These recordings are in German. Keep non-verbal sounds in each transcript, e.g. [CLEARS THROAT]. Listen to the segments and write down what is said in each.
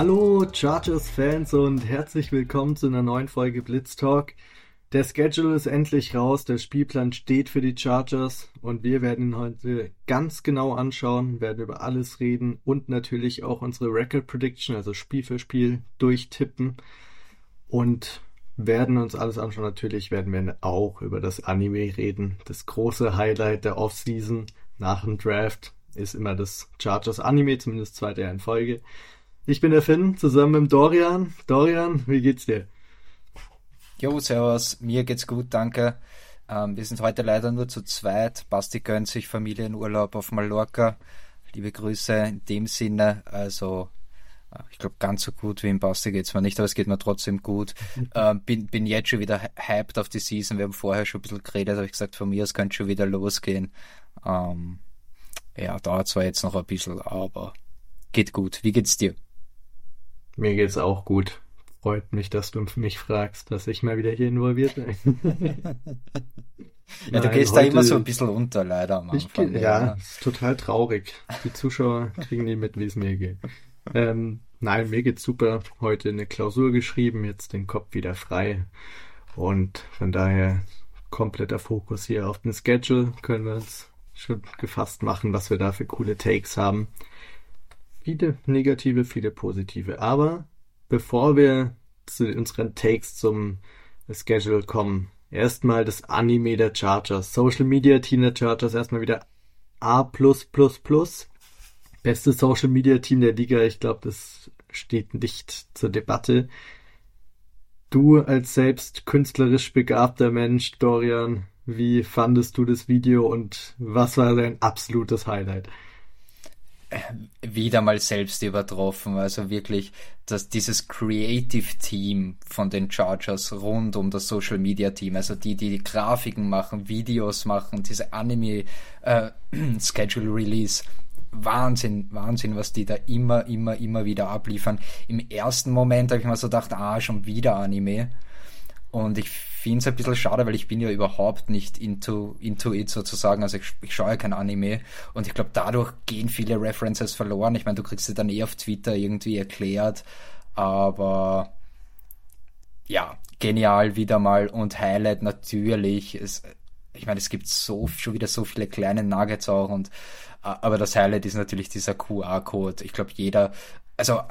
Hallo Chargers-Fans und herzlich willkommen zu einer neuen Folge Blitz Talk. Der Schedule ist endlich raus, der Spielplan steht für die Chargers und wir werden ihn heute ganz genau anschauen, werden über alles reden und natürlich auch unsere Record Prediction, also Spiel für Spiel, durchtippen und werden uns alles anschauen. Natürlich werden wir auch über das Anime reden. Das große Highlight der Offseason nach dem Draft ist immer das Chargers Anime, zumindest zweite Jahr in Folge. Ich bin der Finn, zusammen mit Dorian. Dorian, wie geht's dir? Jo, servus, mir geht's gut, danke. Ähm, wir sind heute leider nur zu zweit. Basti gönnt sich Familienurlaub auf Mallorca. Liebe Grüße in dem Sinne. Also, äh, ich glaube, ganz so gut wie im Basti geht's mir nicht, aber es geht mir trotzdem gut. [LAUGHS] ähm, bin, bin jetzt schon wieder hyped auf die Season. Wir haben vorher schon ein bisschen geredet, habe ich gesagt, von mir aus könnte schon wieder losgehen. Ähm, ja, dauert zwar jetzt noch ein bisschen, aber geht gut. Wie geht's dir? Mir geht's auch gut. Freut mich, dass du mich fragst, dass ich mal wieder hier involviert bin. [LAUGHS] ja, du gehst da immer so ein bisschen unter, leider am Anfang. Ich, ja, ja, ist total traurig. Die Zuschauer kriegen nie mit, wie es mir geht. Ähm, nein, mir geht's super. Heute eine Klausur geschrieben, jetzt den Kopf wieder frei. Und von daher kompletter Fokus hier auf den Schedule. Können wir uns schon gefasst machen, was wir da für coole Takes haben. Viele negative, viele positive. Aber bevor wir zu unseren Takes zum Schedule kommen, erstmal das Anime der Chargers. Social Media Team der Chargers erstmal wieder A. Beste Social Media Team der Liga. Ich glaube, das steht nicht zur Debatte. Du als selbst künstlerisch begabter Mensch, Dorian, wie fandest du das Video und was war dein absolutes Highlight? Wieder mal selbst übertroffen. Also wirklich, dass dieses Creative Team von den Chargers rund um das Social Media Team, also die, die, die Grafiken machen, Videos machen, diese Anime äh, [CLEARS THROAT] Schedule Release, Wahnsinn, Wahnsinn, was die da immer, immer, immer wieder abliefern. Im ersten Moment habe ich mir so gedacht, ah, schon wieder Anime. Und ich finde es ein bisschen schade, weil ich bin ja überhaupt nicht into, into it sozusagen. Also ich, ich schaue ja kein Anime. Und ich glaube, dadurch gehen viele References verloren. Ich meine, du kriegst sie dann eh auf Twitter irgendwie erklärt. Aber ja, genial wieder mal. Und Highlight natürlich. Es, ich meine, es gibt so schon wieder so viele kleine Nuggets auch. Und äh, aber das Highlight ist natürlich dieser QR-Code. Ich glaube, jeder, also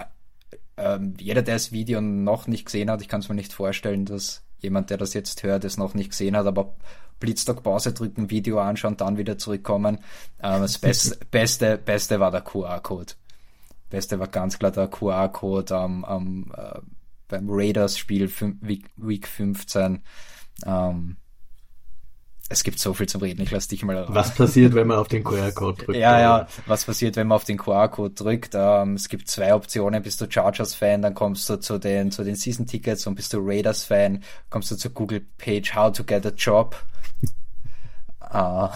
ähm, jeder, der das Video noch nicht gesehen hat, ich kann es mir nicht vorstellen, dass jemand, der das jetzt hört, es noch nicht gesehen hat, aber Blitzstock Pause drücken, Video anschauen, dann wieder zurückkommen. Ähm, das Beste, [LAUGHS] Beste, Beste war der QR-Code. Beste war ganz klar der QR-Code am, am äh, beim Raiders-Spiel Week, Week 15. Ähm, es gibt so viel zum Reden, ich lass dich mal. Was passiert, wenn man auf den QR-Code [LAUGHS] drückt? Ja, ja, was passiert, wenn man auf den QR-Code drückt? Ähm, es gibt zwei Optionen, bist du Chargers-Fan, dann kommst du zu den, zu den Season-Tickets und bist du Raiders-Fan, kommst du zur Google-Page How to get a Job. [LAUGHS] uh,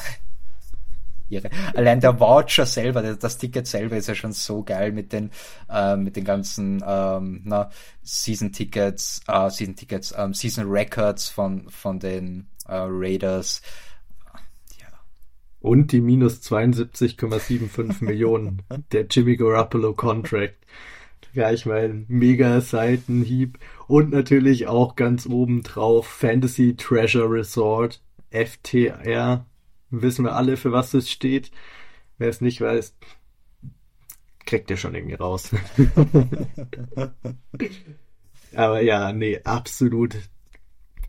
Allein der Voucher selber, das Ticket selber ist ja schon so geil mit den, äh, mit den ganzen ähm, na, Season-Tickets, äh, Season-Tickets, ähm, Season-Records von, von den äh, Raiders. Ja. Und die minus 72,75 [LAUGHS] Millionen der Jimmy Garoppolo Contract. Gleich mal ein mega Seitenhieb. Und natürlich auch ganz oben drauf Fantasy Treasure Resort, FTR. Wissen wir alle, für was es steht. Wer es nicht weiß, kriegt ihr schon irgendwie raus. [LAUGHS] Aber ja, nee, absolut.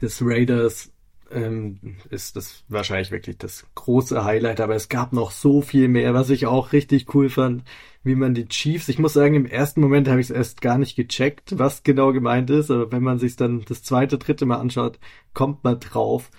Das Raiders ähm, ist das wahrscheinlich wirklich das große Highlight, aber es gab noch so viel mehr, was ich auch richtig cool fand, wie man die Chiefs, ich muss sagen, im ersten Moment habe ich es erst gar nicht gecheckt, was genau gemeint ist, aber wenn man sich dann das zweite, dritte Mal anschaut, kommt man drauf.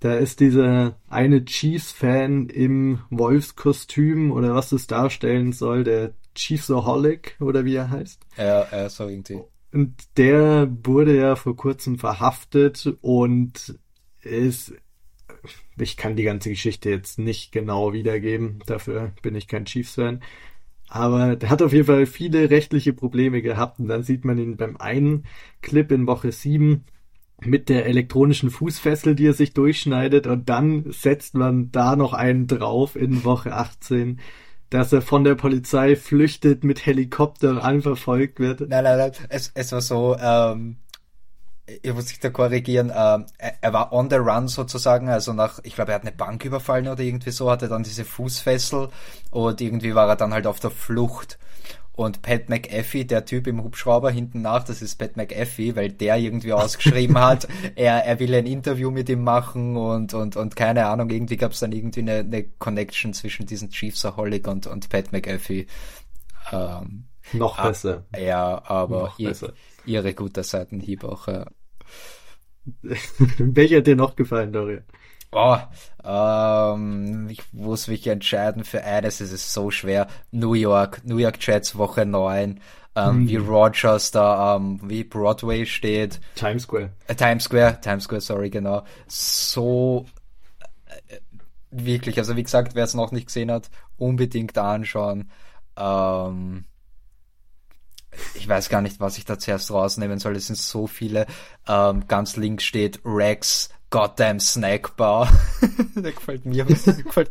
Da ist dieser eine Chiefs-Fan im Wolfskostüm oder was es darstellen soll, der Chiefsaholic oder wie er heißt. Ja, er so irgendwie. Und der wurde ja vor kurzem verhaftet und ist, ich kann die ganze Geschichte jetzt nicht genau wiedergeben, dafür bin ich kein Chiefs-Fan. Aber der hat auf jeden Fall viele rechtliche Probleme gehabt und dann sieht man ihn beim einen Clip in Woche 7 mit der elektronischen Fußfessel, die er sich durchschneidet und dann setzt man da noch einen drauf in Woche 18 dass er von der Polizei flüchtet, mit Helikopter anverfolgt wird. Nein, nein, nein. Es, es war so, ähm, ich muss sich da korrigieren, ähm, er, er, war on the run sozusagen, also nach, ich glaube, er hat eine Bank überfallen oder irgendwie so, hatte dann diese Fußfessel und irgendwie war er dann halt auf der Flucht. Und Pat McAfee, der Typ im Hubschrauber hinten nach, das ist Pat McAfee, weil der irgendwie [LAUGHS] ausgeschrieben hat, er, er will ein Interview mit ihm machen und, und, und keine Ahnung, irgendwie gab es dann irgendwie eine, eine Connection zwischen diesen Chiefsaholic und, und Pat McAfee. Ähm, Noch besser. Ja, aber Noch besser. Ihre gute Seitenhieb auch. [LAUGHS] Ja. Welcher dir noch gefallen, Dorian? Oh, ähm, ich muss mich entscheiden für eines, es ist so schwer. New York, New York Jets Woche 9, ähm, hm. wie Rogers da, ähm, wie Broadway steht. Times Square. Äh, Times Square, Times Square, sorry, genau. So, äh, wirklich, also wie gesagt, wer es noch nicht gesehen hat, unbedingt anschauen. Ähm, ich weiß gar nicht, was ich da zuerst rausnehmen soll. Es sind so viele. Ähm, ganz links steht Rex Goddamn Snack Bar. [LAUGHS] der gefällt mir. [LAUGHS] Der gefällt,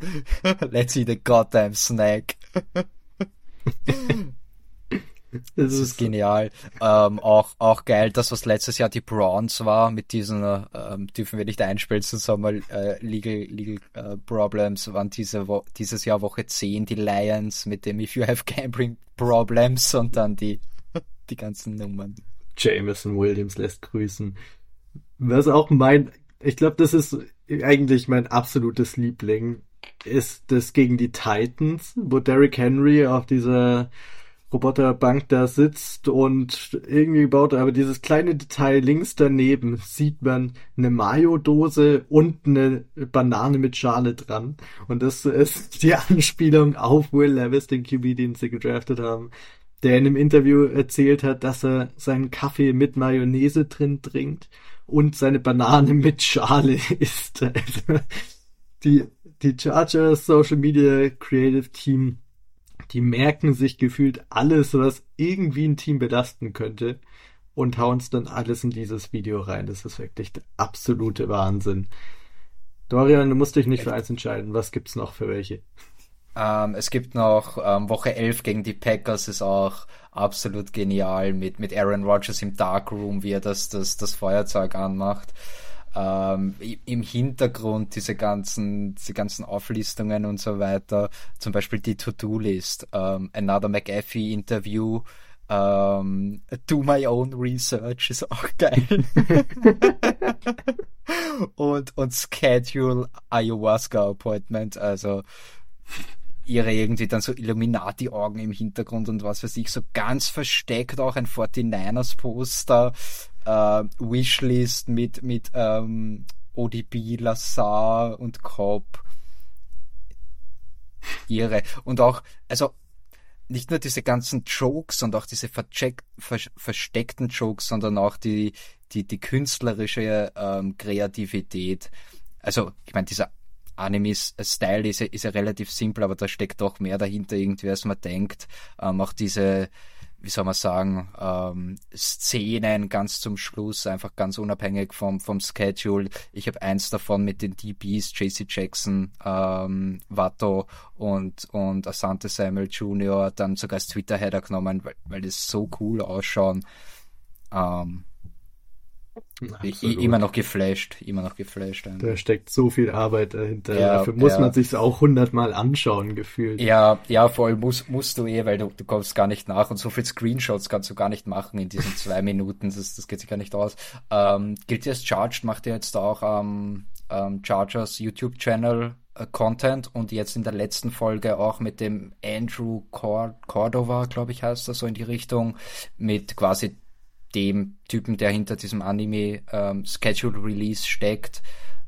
let's eat a goddamn snack. Das ist genial. Ähm, auch, auch geil, das was letztes Jahr die Bronze war, mit diesen, ähm, dürfen wir nicht einspielen, zusammen äh, Legal, Legal äh, Problems, waren diese Wo dieses Jahr Woche 10 die Lions mit dem If You Have Gambling Problems und dann die die ganzen Nummern. Jameson Williams lässt grüßen. Was auch mein, ich glaube, das ist eigentlich mein absolutes Liebling, ist das gegen die Titans, wo Derrick Henry auf dieser Roboterbank da sitzt und irgendwie baut er aber dieses kleine Detail links daneben sieht man eine Mayo-Dose und eine Banane mit Schale dran. Und das ist die [LAUGHS] Anspielung auf Will Levis, den QB, den sie gedraftet haben der in einem Interview erzählt hat, dass er seinen Kaffee mit Mayonnaise drin trinkt und seine Banane mit Schale [LAUGHS] isst. Also, die, die Chargers Social Media Creative Team, die merken sich gefühlt alles, was irgendwie ein Team belasten könnte und hauen es dann alles in dieses Video rein. Das ist wirklich der absolute Wahnsinn. Dorian, du musst dich nicht für eins entscheiden. Was gibt's noch für welche? Ähm, es gibt noch ähm, Woche 11 gegen die Packers, ist auch absolut genial mit, mit Aaron Rodgers im Darkroom, wie er das, das, das Feuerzeug anmacht. Ähm, Im Hintergrund diese ganzen, diese ganzen Auflistungen und so weiter, zum Beispiel die To-Do-List, ähm, Another McAfee Interview, ähm, Do My Own Research ist auch geil. [LAUGHS] und, und Schedule Ayahuasca Appointment, also ihre irgendwie dann so Illuminati-Augen im Hintergrund und was weiß ich, so ganz versteckt auch ein 49ers-Poster, äh, Wishlist mit, mit ähm, ODB, Lazar und Cobb. Ihre. Und auch, also nicht nur diese ganzen Jokes und auch diese versteckten Jokes, sondern auch die, die, die künstlerische ähm, Kreativität. Also, ich meine, dieser Anime-Style ist, ist ja relativ simpel, aber da steckt doch mehr dahinter irgendwie, als man denkt. Ähm, auch diese, wie soll man sagen, ähm, Szenen ganz zum Schluss, einfach ganz unabhängig vom, vom Schedule. Ich habe eins davon mit den DBs, JC Jackson, ähm, Watto und, und Asante Samuel Jr. dann sogar als Twitter-Header genommen, weil, weil das so cool ausschauen. Ähm, ich, immer noch geflasht, immer noch geflasht. Einfach. Da steckt so viel Arbeit dahinter. Ja, Dafür muss ja. man sich auch hundertmal anschauen, gefühlt. Ja, ja, vor allem musst, musst du eh, weil du, du kommst gar nicht nach und so viel Screenshots kannst du gar nicht machen in diesen zwei Minuten. Das, das geht sich gar nicht aus. Ähm, gilt jetzt Charged, macht ihr jetzt auch ähm, ähm, Chargers YouTube-Channel äh, Content und jetzt in der letzten Folge auch mit dem Andrew Cord Cordova, glaube ich, heißt das so in die Richtung, mit quasi dem Typen, der hinter diesem Anime ähm, Schedule Release steckt.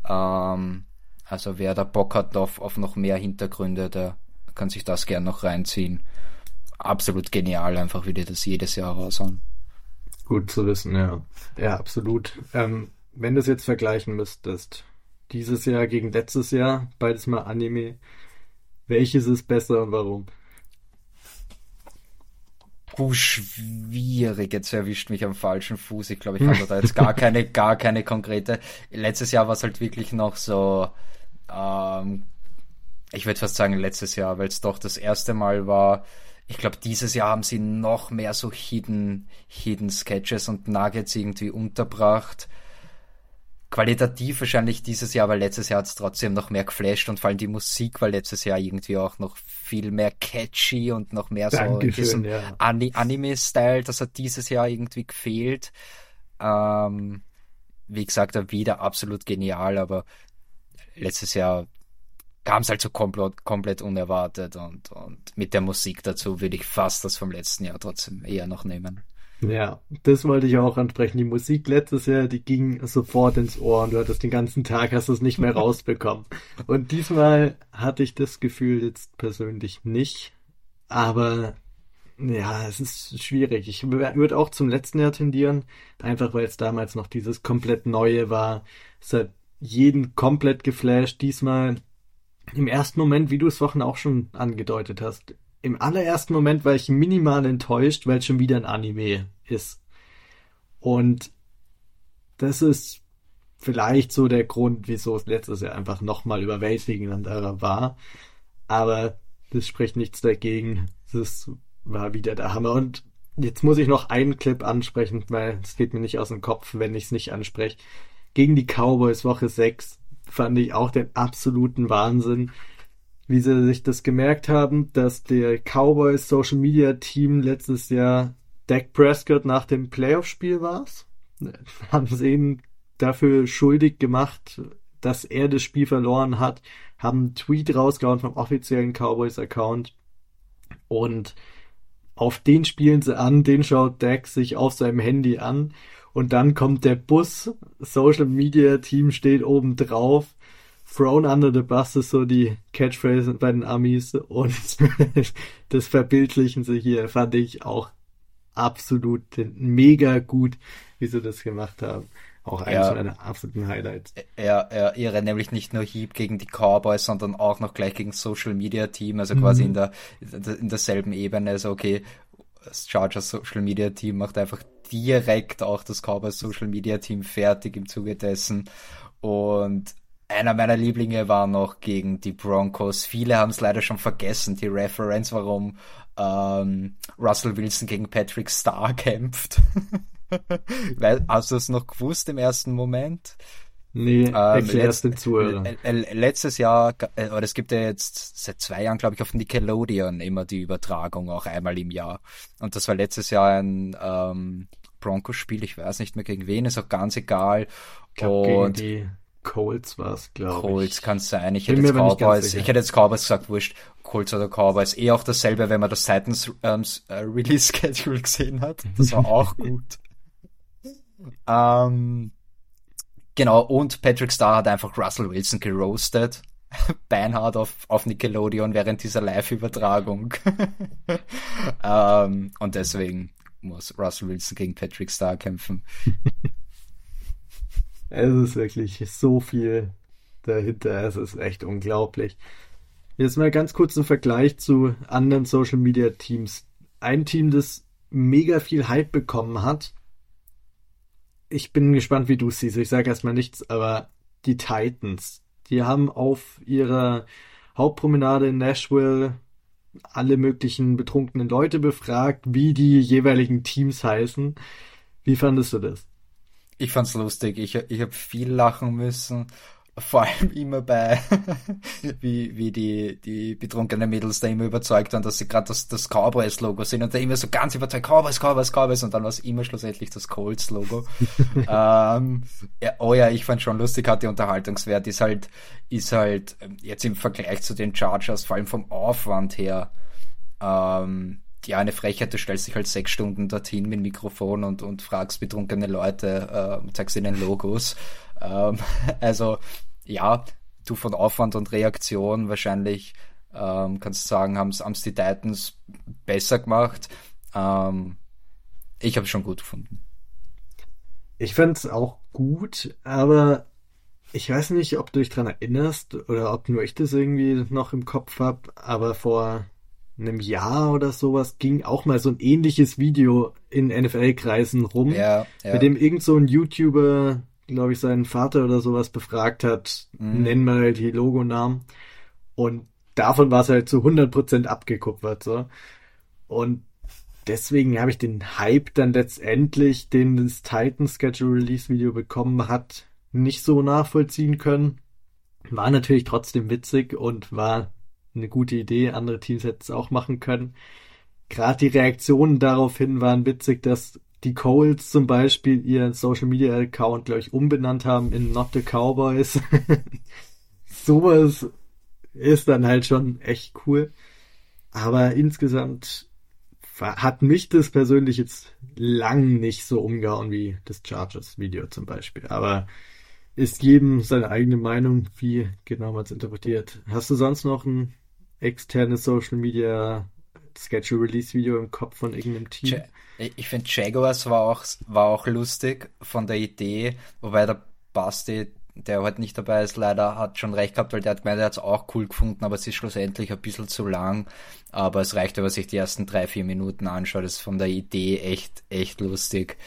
Ähm, also wer da Bock hat auf, auf noch mehr Hintergründe, der kann sich das gern noch reinziehen. Absolut genial, einfach wie die das jedes Jahr raushauen. Gut zu wissen, ja. Ja, absolut. Ähm, wenn du es jetzt vergleichen müsstest, dieses Jahr gegen letztes Jahr, beides mal Anime, welches ist besser und warum? Puh, schwierig. Jetzt erwischt mich am falschen Fuß. Ich glaube, ich [LAUGHS] habe da jetzt gar keine, gar keine konkrete. Letztes Jahr war es halt wirklich noch so, ähm, ich würde fast sagen letztes Jahr, weil es doch das erste Mal war. Ich glaube, dieses Jahr haben sie noch mehr so Hidden, Hidden Sketches und Nuggets irgendwie unterbracht. Qualitativ wahrscheinlich dieses Jahr, weil letztes Jahr hat es trotzdem noch mehr geflasht und vor allem die Musik war letztes Jahr irgendwie auch noch viel mehr catchy und noch mehr so in diesem ja. Anime-Style. Das hat dieses Jahr irgendwie gefehlt. Ähm, wie gesagt, wieder absolut genial, aber letztes Jahr kam es halt so komplett, komplett unerwartet und, und mit der Musik dazu würde ich fast das vom letzten Jahr trotzdem eher noch nehmen. Ja, das wollte ich auch ansprechen. Die Musik letztes Jahr, die ging sofort ins Ohr und du hattest den ganzen Tag, hast es nicht mehr [LAUGHS] rausbekommen. Und diesmal hatte ich das Gefühl jetzt persönlich nicht. Aber ja, es ist schwierig. Ich würde auch zum letzten Jahr tendieren, einfach weil es damals noch dieses komplett Neue war. Es hat jeden komplett geflasht. Diesmal im ersten Moment, wie du es Wochen auch schon angedeutet hast, im allerersten Moment war ich minimal enttäuscht, weil es schon wieder ein Anime ist. Und das ist vielleicht so der Grund, wieso es letztes Jahr einfach nochmal überwältigender war. Aber das spricht nichts dagegen. Das war wieder der Hammer. Und jetzt muss ich noch einen Clip ansprechen, weil es geht mir nicht aus dem Kopf, wenn ich es nicht anspreche. Gegen die Cowboys Woche 6 fand ich auch den absoluten Wahnsinn, wie sie sich das gemerkt haben, dass der Cowboys Social Media Team letztes Jahr Dak Prescott nach dem Playoff-Spiel war. [LAUGHS] Haben sie ihn dafür schuldig gemacht, dass er das Spiel verloren hat, haben einen Tweet rausgehauen vom offiziellen Cowboys-Account und auf den spielen sie an, den schaut Dak sich auf seinem Handy an und dann kommt der Bus, Social Media Team steht oben drauf. Thrown under the bus ist so die Catchphrase bei den Amis und [LAUGHS] das verbildlichen sie hier, fand ich auch absolut mega gut, wie sie das gemacht haben. Auch eines ja. meiner absoluten Highlights. Er, er irre nämlich nicht nur Heap gegen die Cowboys, sondern auch noch gleich gegen Social Media Team, also quasi mhm. in der in derselben Ebene. Also okay, das Chargers Social Media Team macht einfach direkt auch das Cowboys Social Media Team fertig im Zuge dessen. Und einer meiner Lieblinge war noch gegen die Broncos. Viele haben es leider schon vergessen, die Reference, warum ähm, Russell Wilson gegen Patrick Starr [LAUGHS] kämpft. Weil, hast du es noch gewusst im ersten Moment? Nee, ähm, erklär's den Zuhörern. Letztes Jahr, äh, oder es gibt ja jetzt seit zwei Jahren, glaube ich, auf Nickelodeon immer die Übertragung, auch einmal im Jahr. Und das war letztes Jahr ein ähm, Broncos-Spiel, ich weiß nicht mehr gegen wen, ist auch ganz egal. Ich glaub, Und gegen die Colts war es, glaube ich. Colts kann es sein. Ich hätte, jetzt Cowboys, ich hätte jetzt Cowboys gesagt, wurscht, Colts oder Cowboys. Eh auch dasselbe, wenn man das Titans ähm, äh, Release [LAUGHS] Schedule gesehen hat. Das war auch [LAUGHS] gut. ähm, Genau, und Patrick Starr hat einfach Russell Wilson geroastet. [LAUGHS] Beinhard auf, auf Nickelodeon während dieser Live-Übertragung. ähm, und deswegen muss Russell Wilson gegen Patrick Starr kämpfen. Es ist wirklich so viel dahinter. Es ist echt unglaublich. Jetzt mal ganz kurz ein Vergleich zu anderen Social Media Teams. Ein Team, das mega viel Hype bekommen hat, ich bin gespannt, wie du es siehst. Ich sage erstmal nichts, aber die Titans, die haben auf ihrer Hauptpromenade in Nashville alle möglichen betrunkenen Leute befragt, wie die jeweiligen Teams heißen. Wie fandest du das? Ich fand's lustig. Ich, ich habe viel lachen müssen vor allem immer bei, [LAUGHS] wie, wie die, die betrunkenen Mädels da immer überzeugt waren, dass sie gerade das, das Cowboys-Logo sind und da immer so ganz überzeugt, Cowboys, Cowboys, Cowboys und dann war es immer schlussendlich das Colts-Logo. [LAUGHS] ähm, ja, oh ja, ich fand schon lustig, hat die Unterhaltungswert, ist halt, ist halt ähm, jetzt im Vergleich zu den Chargers, vor allem vom Aufwand her, ähm, ja, eine Frechheit, du stellst dich halt sechs Stunden dorthin mit Mikrofon und, und fragst betrunkene Leute, äh, zeigst ihnen Logos. [LAUGHS] Ähm, also ja, du von Aufwand und Reaktion wahrscheinlich ähm, kannst sagen, haben es die Titans besser gemacht. Ähm, ich habe es schon gut gefunden. Ich fand es auch gut, aber ich weiß nicht, ob du dich daran erinnerst oder ob nur ich das irgendwie noch im Kopf habe, aber vor einem Jahr oder sowas ging auch mal so ein ähnliches Video in NFL-Kreisen rum, ja, ja. mit dem irgend so ein YouTuber glaube ich, seinen Vater oder sowas befragt hat, mhm. nenn mal die Logonamen. Und davon war es halt zu 100% abgekupfert, so. Und deswegen habe ich den Hype dann letztendlich, den das Titan Schedule Release Video bekommen hat, nicht so nachvollziehen können. War natürlich trotzdem witzig und war eine gute Idee. Andere Teams hätten es auch machen können. Gerade die Reaktionen daraufhin waren witzig, dass die Coles zum Beispiel ihren Social Media Account, glaube ich, umbenannt haben in Not the Cowboys. [LAUGHS] Sowas ist dann halt schon echt cool. Aber insgesamt hat mich das persönlich jetzt lang nicht so umgehauen wie das Chargers Video zum Beispiel. Aber ist jedem seine eigene Meinung, wie genau man es interpretiert. Hast du sonst noch ein externes Social Media Schedule Release Video im Kopf von irgendeinem Team? Ich finde Jaguars war auch, war auch lustig von der Idee, wobei der Basti, der heute nicht dabei ist, leider hat schon recht gehabt, weil der hat gemeint, er hat es auch cool gefunden, aber es ist schlussendlich ein bisschen zu lang. Aber es reicht, wenn man sich die ersten drei, vier Minuten anschaut. Das ist von der Idee echt, echt lustig.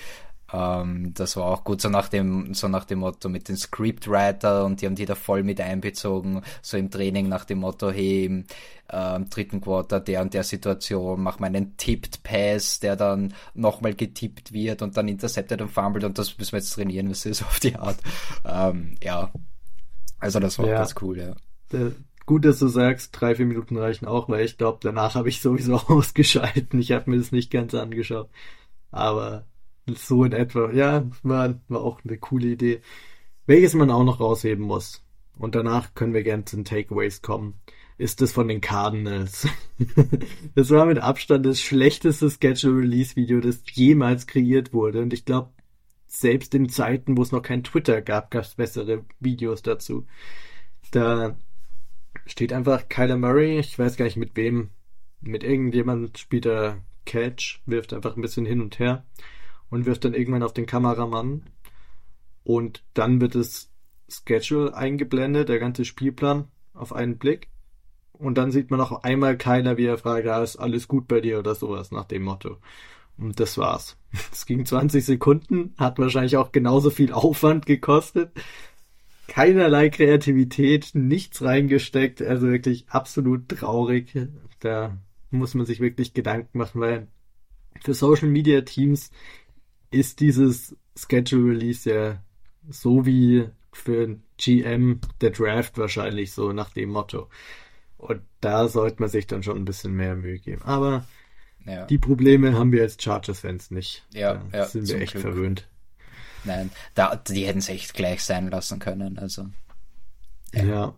Ähm, das war auch gut, so nach dem, so nach dem Motto mit den Scriptwriter und die haben die da voll mit einbezogen, so im Training nach dem Motto, hey, im ähm, dritten Quarter der und der Situation, mach mal einen Tipped Pass, der dann nochmal getippt wird und dann intercepted und fumbled und das müssen wir jetzt trainieren, das ist auf die Art. Ähm, ja. Also das war ja. ganz cool, ja. Der, gut, dass du sagst, drei, vier Minuten reichen auch, weil ich glaube, danach habe ich sowieso [LAUGHS] ausgeschalten. Ich habe mir das nicht ganz angeschaut. Aber so in etwa. Ja, war, war auch eine coole Idee. Welches man auch noch rausheben muss. Und danach können wir gerne zu den Takeaways kommen. Ist das von den Cardinals. [LAUGHS] das war mit Abstand das schlechteste Schedule Release Video, das jemals kreiert wurde. Und ich glaube, selbst in Zeiten, wo es noch kein Twitter gab, gab es bessere Videos dazu. Da steht einfach Kyler Murray, ich weiß gar nicht mit wem, mit irgendjemand spielt er Catch, wirft einfach ein bisschen hin und her und wirft dann irgendwann auf den Kameramann. Und dann wird das Schedule eingeblendet, der ganze Spielplan auf einen Blick. Und dann sieht man auch einmal keiner, wie er fragt, ja, ist alles gut bei dir oder sowas nach dem Motto. Und das war's. [LAUGHS] Es ging 20 Sekunden, hat wahrscheinlich auch genauso viel Aufwand gekostet. Keinerlei Kreativität, nichts reingesteckt, also wirklich absolut traurig. Da muss man sich wirklich Gedanken machen, weil für Social Media Teams ist dieses Schedule Release ja so wie für GM der Draft wahrscheinlich so nach dem Motto. Und da sollte man sich dann schon ein bisschen mehr Mühe geben. Aber ja. die Probleme haben wir als Chargers-Fans nicht. Ja, da ja, sind wir echt Glück. verwöhnt. Nein, da, die hätten es echt gleich sein lassen können. Also. Ja. ja.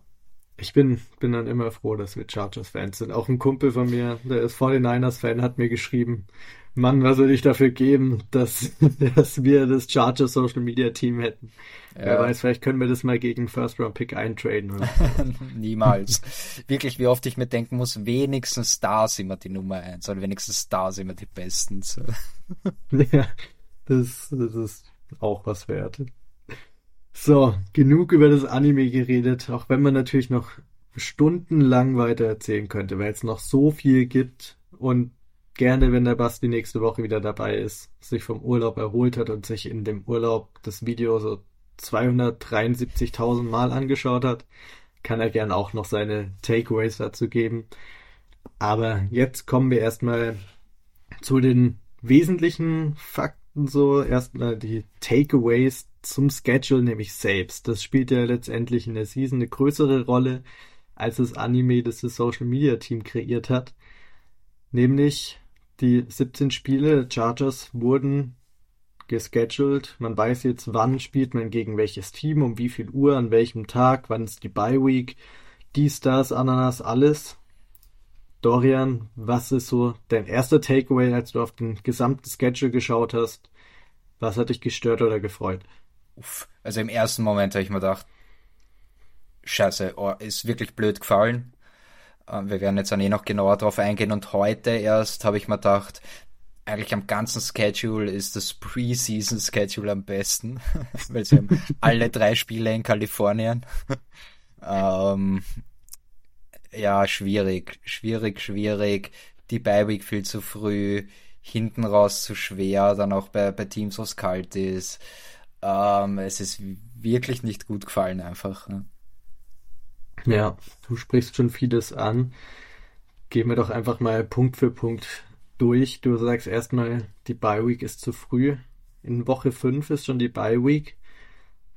Ich bin, bin dann immer froh, dass wir Chargers-Fans sind. Auch ein Kumpel von mir, der ist 49ers-Fan, hat mir geschrieben, Mann, was würde ich dafür geben, dass, [LAUGHS] dass wir das Charger Social Media Team hätten. Ja. Wer weiß, vielleicht können wir das mal gegen First Round Pick eintraden. [LAUGHS] Niemals. Wirklich, wie oft ich mir denken muss, wenigstens da sind wir die Nummer eins oder wenigstens da sind wir die Besten. So. [LAUGHS] ja, das, das ist auch was wert. So, genug über das Anime geredet, auch wenn man natürlich noch stundenlang weiter erzählen könnte, weil es noch so viel gibt und gerne, wenn der Basti nächste Woche wieder dabei ist, sich vom Urlaub erholt hat und sich in dem Urlaub das Video so 273.000 Mal angeschaut hat, kann er gerne auch noch seine Takeaways dazu geben. Aber jetzt kommen wir erstmal zu den wesentlichen Fakten so. Erstmal die Takeaways zum Schedule, nämlich selbst. Das spielt ja letztendlich in der Season eine größere Rolle als das Anime, das das Social Media Team kreiert hat. Nämlich die 17 Spiele der Chargers wurden gescheduled. Man weiß jetzt, wann spielt man gegen welches Team, um wie viel Uhr, an welchem Tag, wann ist die Bye Week, dies, das, Ananas, alles. Dorian, was ist so dein erster Takeaway, als du auf den gesamten Schedule geschaut hast? Was hat dich gestört oder gefreut? Also im ersten Moment habe ich mir gedacht, scheiße, oh, ist wirklich blöd gefallen. Ähm, wir werden jetzt dann eh noch genauer drauf eingehen und heute erst habe ich mir gedacht, eigentlich am ganzen Schedule ist das Preseason Schedule am besten, [LAUGHS] weil sie haben alle drei Spiele in Kalifornien. [LAUGHS] ähm, ja, schwierig, schwierig, schwierig. Die Bye-Week viel zu früh, hinten raus zu schwer, dann auch bei, bei Teams, wo es kalt ist. Ähm, es ist wirklich nicht gut gefallen einfach. Ne? Ja, du sprichst schon vieles an. Gehen wir doch einfach mal Punkt für Punkt durch. Du sagst erstmal, die Bye Week ist zu früh. In Woche 5 ist schon die Bye Week.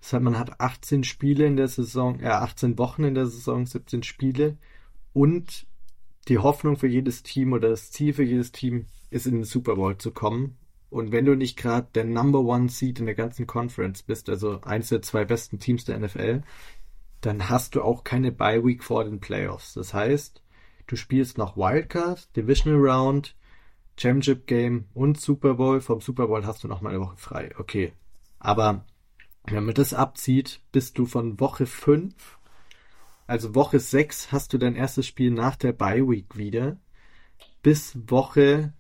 Das heißt, man hat 18 Spiele in der Saison, äh, 18 Wochen in der Saison, 17 Spiele. Und die Hoffnung für jedes Team oder das Ziel für jedes Team ist, in den Super Bowl zu kommen. Und wenn du nicht gerade der Number One Seed in der ganzen Conference bist, also eins der zwei besten Teams der NFL, dann hast du auch keine Bye Week vor den Playoffs. Das heißt, du spielst noch Wildcard, Divisional Round, Championship Game und Super Bowl. Vom Super Bowl hast du noch mal eine Woche frei. Okay. Aber wenn man das abzieht, bist du von Woche 5, also Woche 6 hast du dein erstes Spiel nach der Bye Week wieder, bis Woche,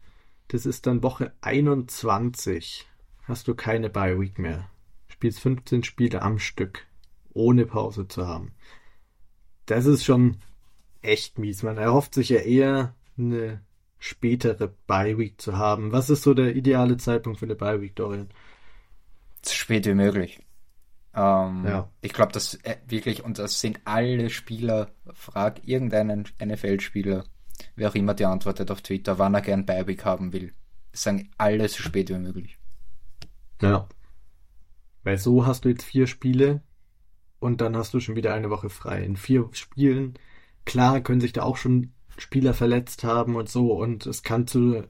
das ist dann Woche 21, hast du keine Bye Week mehr. Spielst 15 Spiele am Stück ohne Pause zu haben. Das ist schon echt mies. Man erhofft sich ja eher eine spätere Bye Week zu haben. Was ist so der ideale Zeitpunkt für eine Bye Week, Dorian? So spät wie möglich. Ähm, ja. Ich glaube, das äh, wirklich, und das sind alle Spieler, frag irgendeinen NFL-Spieler, wer auch immer die antwortet auf Twitter, wann er gern Bye Week haben will. Das sagen alle so spät wie möglich. Ja. Weil so hast du jetzt vier Spiele, und dann hast du schon wieder eine Woche frei. In vier Spielen, klar, können sich da auch schon Spieler verletzt haben und so und es kann zu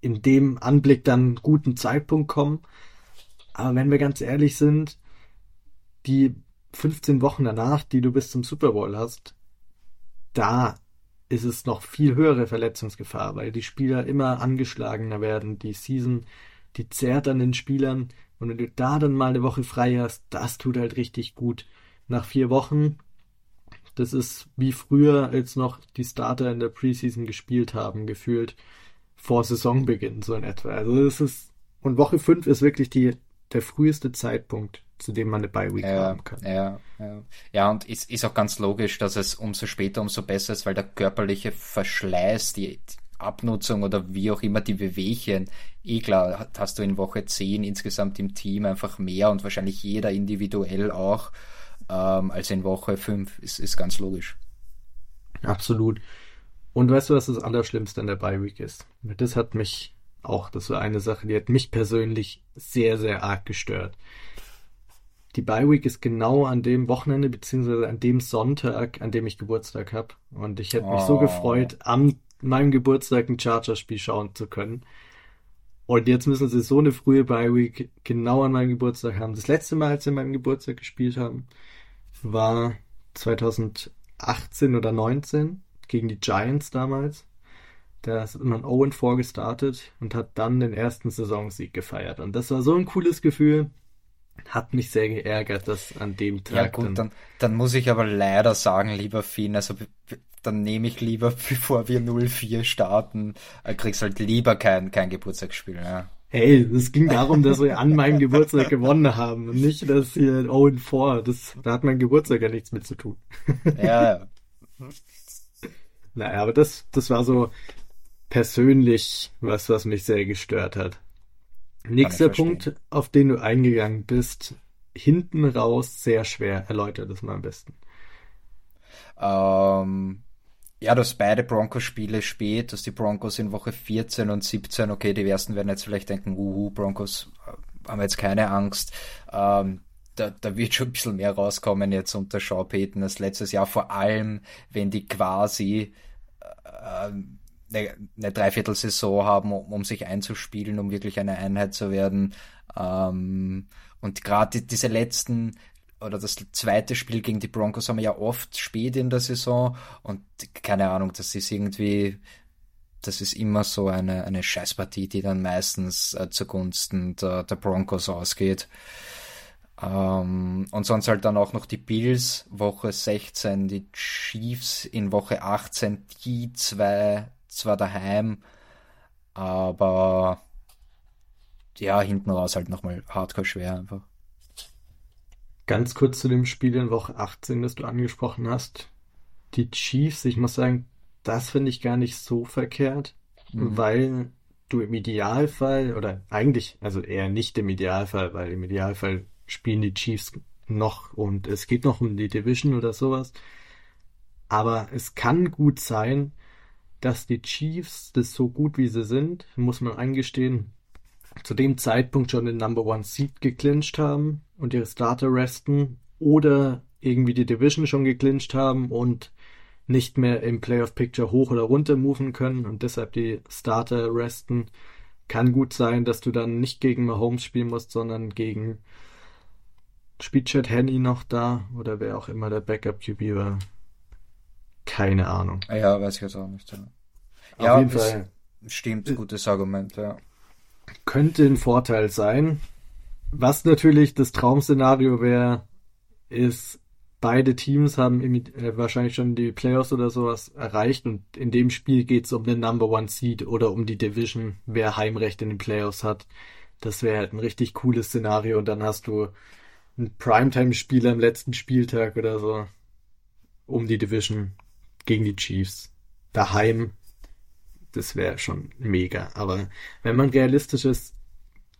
in dem Anblick dann einen guten Zeitpunkt kommen. Aber wenn wir ganz ehrlich sind, die 15 Wochen danach, die du bis zum Super Bowl hast, da ist es noch viel höhere Verletzungsgefahr, weil die Spieler immer angeschlagener werden. Die Season, die zerrt an den Spielern und wenn du da dann mal eine Woche frei hast, das tut halt richtig gut. Nach vier Wochen, das ist wie früher, als noch die Starter in der Preseason gespielt haben, gefühlt vor Saisonbeginn, so in etwa. Also das ist, und Woche fünf ist wirklich die, der früheste Zeitpunkt, zu dem man eine Bye Week ja, haben kann. Ja, ja. ja und es ist auch ganz logisch, dass es umso später, umso besser ist, weil der körperliche Verschleiß, die, Abnutzung oder wie auch immer die Wehwehchen, eh klar, hast du in Woche 10 insgesamt im Team einfach mehr und wahrscheinlich jeder individuell auch ähm, als in Woche 5, ist, ist ganz logisch. Absolut. Und weißt du, was das Allerschlimmste an der Bye Week ist? Das hat mich auch, das war eine Sache, die hat mich persönlich sehr, sehr arg gestört. Die Bye Week ist genau an dem Wochenende, beziehungsweise an dem Sonntag, an dem ich Geburtstag habe. Und ich hätte mich oh. so gefreut, am meinem Geburtstag ein Chargers-Spiel schauen zu können. Und jetzt müssen sie so eine frühe Bye-Week genau an meinem Geburtstag haben. Das letzte Mal, als sie an meinem Geburtstag gespielt haben, war 2018 oder 19 gegen die Giants damals. Da ist man Owen vorgestartet und hat dann den ersten Saisonsieg gefeiert. Und das war so ein cooles Gefühl. Hat mich sehr geärgert, dass an dem Tag. Ja gut, dann, dann, dann muss ich aber leider sagen, lieber Finn, also dann nehme ich lieber, [LAUGHS] bevor wir 0-4 starten, äh, kriegst halt lieber kein, kein Geburtstagsspiel. Ja. Hey, es ging darum, dass wir an meinem Geburtstag gewonnen haben und nicht, dass hier 0 4, das, da hat mein Geburtstag ja nichts mit zu tun. Ja, ja. [LAUGHS] naja, aber das, das war so persönlich was, was mich sehr gestört hat. Nächster Punkt, auf den du eingegangen bist, hinten raus sehr schwer. Erläutert das mal am besten. Ähm, ja, dass beide Broncos-Spiele spät, dass die Broncos in Woche 14 und 17, okay, die ersten werden jetzt vielleicht denken, uhu, Broncos äh, haben jetzt keine Angst. Ähm, da, da wird schon ein bisschen mehr rauskommen jetzt unter Schaupeten als letztes Jahr, vor allem wenn die quasi äh, eine, eine Dreiviertelsaison haben, um, um, sich einzuspielen, um wirklich eine Einheit zu werden. Ähm, und gerade die, diese letzten oder das zweite Spiel gegen die Broncos haben wir ja oft spät in der Saison und keine Ahnung, das ist irgendwie, das ist immer so eine, eine Scheißpartie, die dann meistens äh, zugunsten der, der Broncos ausgeht. Ähm, und sonst halt dann auch noch die Bills, Woche 16, die Chiefs in Woche 18, die zwei zwar daheim, aber ja, hinten raus halt nochmal hardcore schwer einfach. Ganz kurz zu dem Spiel in Woche 18, das du angesprochen hast. Die Chiefs, ich muss sagen, das finde ich gar nicht so verkehrt, mhm. weil du im Idealfall, oder eigentlich, also eher nicht im Idealfall, weil im Idealfall spielen die Chiefs noch und es geht noch um die Division oder sowas. Aber es kann gut sein, dass die Chiefs das so gut wie sie sind, muss man eingestehen, zu dem Zeitpunkt schon den Number One Seed geclincht haben und ihre Starter resten oder irgendwie die Division schon geclincht haben und nicht mehr im Playoff Picture hoch oder runter moven können und deshalb die Starter resten. Kann gut sein, dass du dann nicht gegen Mahomes spielen musst, sondern gegen spielt Chad Henney noch da oder wer auch immer der Backup QB war. Keine Ahnung. Ja, weiß ich jetzt auch nicht. Ja, Auf ja, jeden Fall. Stimmt, gutes Argument, ja. Könnte ein Vorteil sein. Was natürlich das Traumszenario wäre, ist, beide Teams haben äh, wahrscheinlich schon die Playoffs oder sowas erreicht und in dem Spiel geht es um den Number One Seed oder um die Division, wer Heimrecht in den Playoffs hat. Das wäre halt ein richtig cooles Szenario und dann hast du einen Primetime-Spiel am letzten Spieltag oder so um die Division gegen die Chiefs. Daheim, das wäre schon mega. Aber wenn man realistisch ist,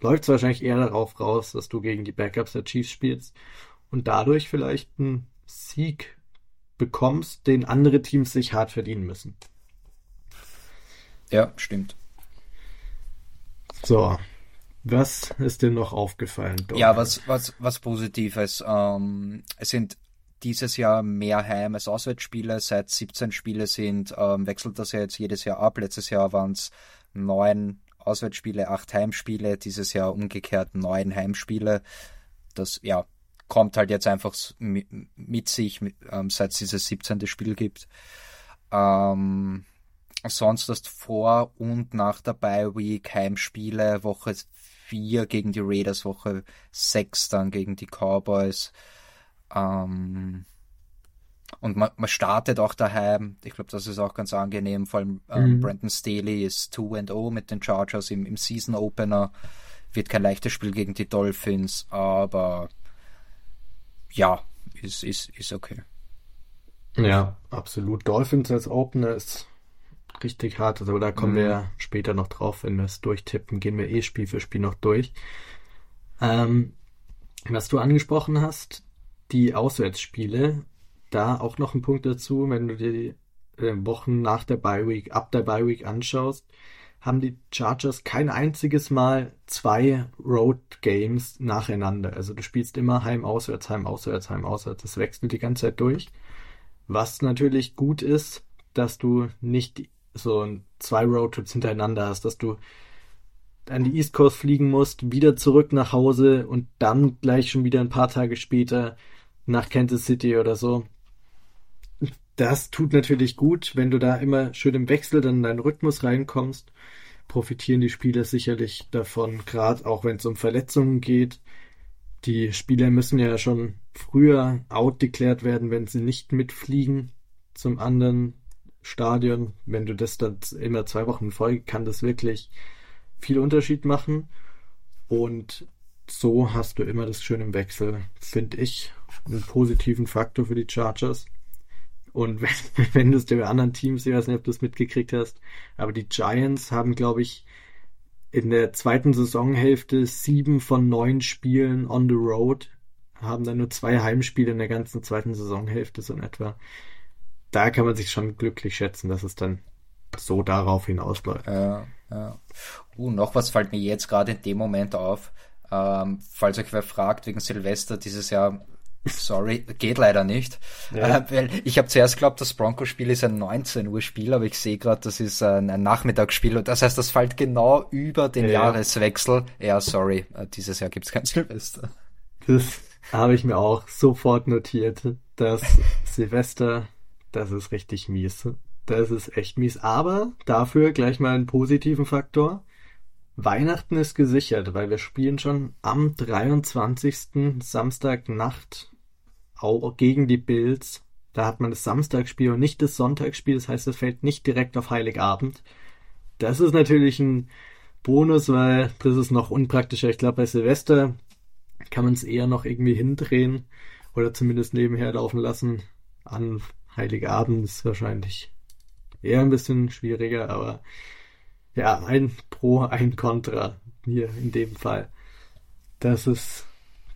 läuft es wahrscheinlich eher darauf raus, dass du gegen die Backups der Chiefs spielst und dadurch vielleicht ein Sieg bekommst, den andere Teams sich hart verdienen müssen. Ja, stimmt. So, was ist dir noch aufgefallen? Dom? Ja, was, was, was Positives. Ähm, es sind dieses Jahr mehr Heim- als Auswärtsspiele. Seit 17 Spiele sind, ähm, wechselt das ja jetzt jedes Jahr ab. Letztes Jahr waren es neun Auswärtsspiele, acht Heimspiele. Dieses Jahr umgekehrt neun Heimspiele. Das, ja, kommt halt jetzt einfach mit sich, ähm, seit es dieses 17. Spiel gibt. Ähm, sonst hast vor und nach der Bye Week Heimspiele, Woche 4 gegen die Raiders, Woche 6 dann gegen die Cowboys. Ähm, und man, man startet auch daheim. Ich glaube, das ist auch ganz angenehm. Vor allem ähm, mhm. Brandon Staley ist 2-0 mit den Chargers im, im Season Opener. Wird kein leichtes Spiel gegen die Dolphins, aber ja, ist, ist, ist okay. Ja, absolut. Dolphins als Opener ist richtig hart, also da kommen mhm. wir später noch drauf, wenn wir es durchtippen, gehen wir eh Spiel für Spiel noch durch. Ähm, was du angesprochen hast, die Auswärtsspiele, da auch noch ein Punkt dazu, wenn du dir die äh, Wochen nach der Bye Week, ab der Bye Week anschaust, haben die Chargers kein einziges Mal zwei Road Games nacheinander. Also du spielst immer heim, auswärts, heim, auswärts, heim, auswärts. Das wechselt die ganze Zeit durch. Was natürlich gut ist, dass du nicht so zwei Roadtrips hintereinander hast, dass du an die East Coast fliegen musst, wieder zurück nach Hause und dann gleich schon wieder ein paar Tage später nach Kansas City oder so. Das tut natürlich gut, wenn du da immer schön im Wechsel dann in deinen Rhythmus reinkommst profitieren die Spieler sicherlich davon, gerade auch wenn es um Verletzungen geht. Die Spieler müssen ja schon früher outdeclared werden, wenn sie nicht mitfliegen zum anderen Stadion. Wenn du das dann immer zwei Wochen folgst, kann das wirklich viel Unterschied machen. Und so hast du immer das schöne Wechsel, finde ich, einen positiven Faktor für die Chargers. Und wenn, [LAUGHS] wenn du es den anderen Teams, ich weiß nicht, ob du es mitgekriegt hast, aber die Giants haben, glaube ich, in der zweiten Saisonhälfte sieben von neun Spielen on the road, haben dann nur zwei Heimspiele in der ganzen zweiten Saisonhälfte so in etwa. Da kann man sich schon glücklich schätzen, dass es dann so darauf hinausläuft. Ja, ja. Uh, noch was fällt mir jetzt gerade in dem Moment auf. Ähm, falls euch wer fragt wegen Silvester dieses Jahr, Sorry, geht leider nicht. Ja. Äh, weil ich habe zuerst geglaubt, das Bronco-Spiel ist ein 19 Uhr Spiel, aber ich sehe gerade, das ist ein, ein, Nachmittagsspiel und das heißt, das fällt genau über den ja. Jahreswechsel. Ja, sorry, äh, dieses Jahr gibt's kein Silvester. Das habe ich mir auch sofort notiert. Das Silvester, das ist richtig mies. Das ist echt mies. Aber dafür gleich mal einen positiven Faktor. Weihnachten ist gesichert, weil wir spielen schon am 23. Samstagnacht auch gegen die Bills. Da hat man das Samstagsspiel und nicht das Sonntagsspiel. Das heißt, es fällt nicht direkt auf Heiligabend. Das ist natürlich ein Bonus, weil das ist noch unpraktischer. Ich glaube, bei Silvester kann man es eher noch irgendwie hindrehen oder zumindest nebenher laufen lassen. An Heiligabend ist wahrscheinlich eher ein bisschen schwieriger, aber ja, ein Pro, ein Contra hier in dem Fall. Das ist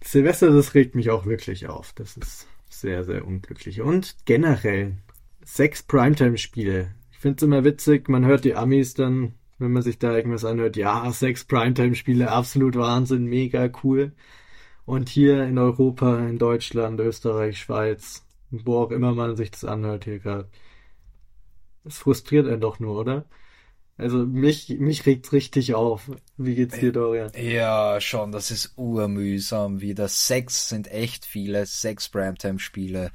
Silvester, das regt mich auch wirklich auf. Das ist sehr, sehr unglücklich. Und generell sechs Primetime-Spiele. Ich finde es immer witzig, man hört die Amis dann, wenn man sich da irgendwas anhört, ja, sechs Primetime-Spiele, absolut Wahnsinn, mega cool. Und hier in Europa, in Deutschland, Österreich, Schweiz, wo auch immer man sich das anhört hier gerade. Es frustriert einen doch nur, oder? Also mich, mich regt's richtig auf. Wie geht's dir, Dorian? Ja, schon, das ist urmühsam wieder. Sechs sind echt viele, sechs Primetime-Spiele.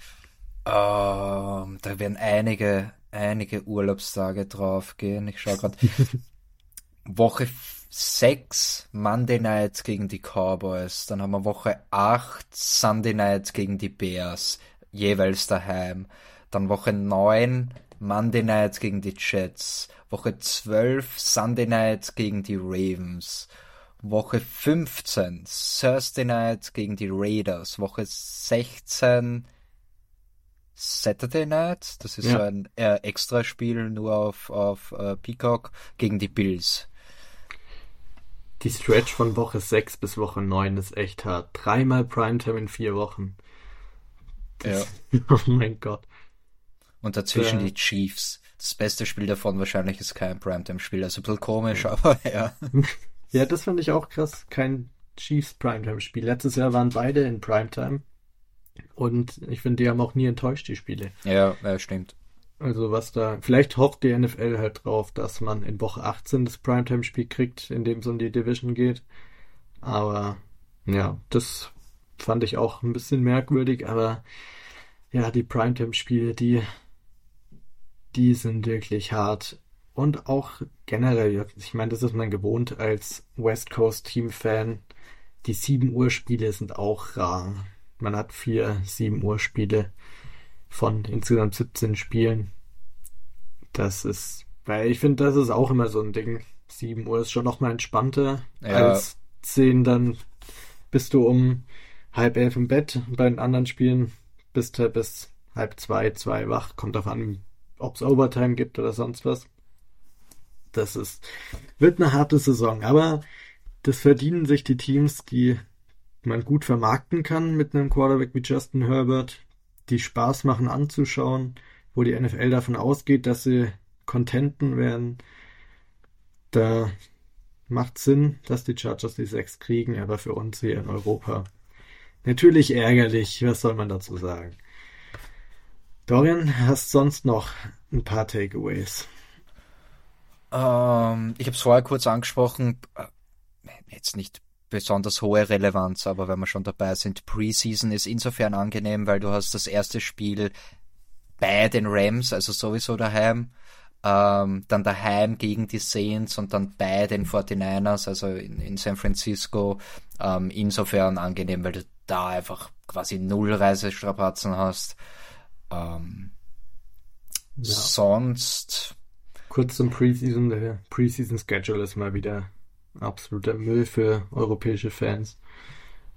Ähm, da werden einige, einige Urlaubstage draufgehen. Ich schau grad. [LAUGHS] Woche 6 Monday Night gegen die Cowboys. Dann haben wir Woche 8 Sunday Night gegen die Bears. Jeweils daheim. Dann Woche 9 Monday Night gegen die Jets. Woche 12 Sunday Night gegen die Ravens. Woche 15 Thursday Night gegen die Raiders. Woche 16 Saturday Night. Das ist ja. so ein äh, Extraspiel nur auf, auf äh, Peacock gegen die Bills. Die Stretch von Woche 6 bis Woche 9 ist echt hart. Dreimal Primetime in vier Wochen. Das, ja. [LAUGHS] oh mein Gott. Und dazwischen ja. die Chiefs. Das beste Spiel davon wahrscheinlich ist kein Primetime-Spiel. Also ein bisschen komisch, [LAUGHS] aber ja. [LAUGHS] Ja, das fand ich auch krass. Kein Chiefs Primetime-Spiel. Letztes Jahr waren beide in Primetime. Und ich finde, die haben auch nie enttäuscht, die Spiele. Ja, ja, stimmt. Also was da, vielleicht hofft die NFL halt drauf, dass man in Woche 18 das Primetime-Spiel kriegt, in dem es um die Division geht. Aber ja, das fand ich auch ein bisschen merkwürdig, aber ja, die Primetime-Spiele, die, die sind wirklich hart. Und auch generell, ich meine, das ist man gewohnt als West Coast Team-Fan. Die 7 Uhr Spiele sind auch rar. Man hat vier 7 Uhr Spiele von insgesamt 17 Spielen. Das ist, weil ich finde, das ist auch immer so ein Ding. 7 Uhr ist schon noch mal entspannter ja. als 10, dann bist du um halb elf im Bett. Bei den anderen Spielen bist du bis halb zwei, zwei wach. Kommt auf an, ob es Overtime gibt oder sonst was. Das ist, wird eine harte Saison, aber das verdienen sich die Teams, die man gut vermarkten kann mit einem Quarterback wie Justin Herbert, die Spaß machen anzuschauen, wo die NFL davon ausgeht, dass sie Contenten werden. Da macht Sinn, dass die Chargers die sechs kriegen, aber für uns hier in Europa natürlich ärgerlich. Was soll man dazu sagen? Dorian, hast sonst noch ein paar Takeaways? Ähm, ich habe es vorher kurz angesprochen, äh, jetzt nicht besonders hohe Relevanz, aber wenn wir schon dabei sind, Preseason ist insofern angenehm, weil du hast das erste Spiel bei den Rams, also sowieso daheim, ähm, dann daheim gegen die Saints und dann bei den 49ers, also in, in San Francisco, ähm, insofern angenehm, weil du da einfach quasi null Reisestrapazen hast. Ähm, ja. Sonst. Kurz zum Preseason, der Preseason Schedule ist mal wieder absoluter Müll für europäische Fans.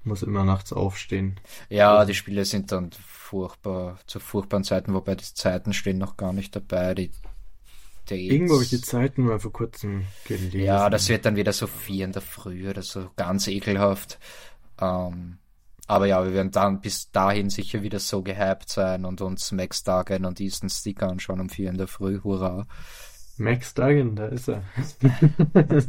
Muss immer nachts aufstehen. Ja, die Spiele sind dann furchtbar, zu furchtbaren Zeiten, wobei die Zeiten stehen noch gar nicht dabei. Die Dates. Irgendwo habe ich die Zeiten mal vor kurzem gelesen. Ja, das wird dann wieder so vier in der Früh oder so ganz ekelhaft. Ähm, aber ja, wir werden dann bis dahin sicher wieder so gehypt sein und uns Max Dagen und Easton Stick anschauen um vier in der Früh. Hurra. Max Dagen, da ist er. [LAUGHS]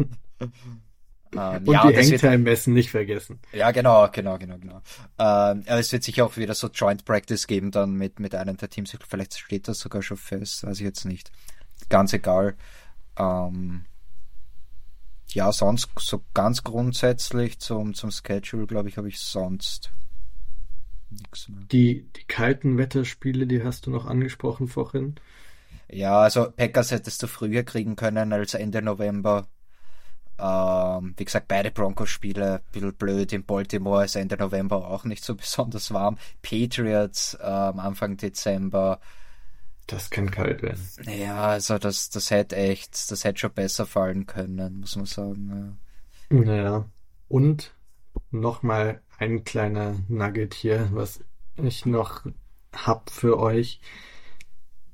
Ähm, und ja, die Hangtime-Messen nicht vergessen. Ja, genau, genau, genau, genau. Ähm, aber es wird sicher auch wieder so Joint Practice geben dann mit, mit einem der Teams. Vielleicht steht das sogar schon fest, weiß ich jetzt nicht. Ganz egal. Ähm, ja, sonst so ganz grundsätzlich zum, zum Schedule, glaube ich, habe ich sonst nichts mehr. Die, die kalten Wetterspiele, die hast du noch angesprochen vorhin. Ja, also Packers hättest du früher kriegen können als Ende November. Ähm, wie gesagt, beide Broncos-Spiele, ein bisschen blöd. In Baltimore ist Ende November auch nicht so [LAUGHS] besonders warm. Patriots ähm, Anfang Dezember. Das kann kalt werden. Ja, also das, das hätte echt, das hätte schon besser fallen können, muss man sagen. Ja. Naja. Und nochmal ein kleiner Nugget hier, was ich noch hab für euch.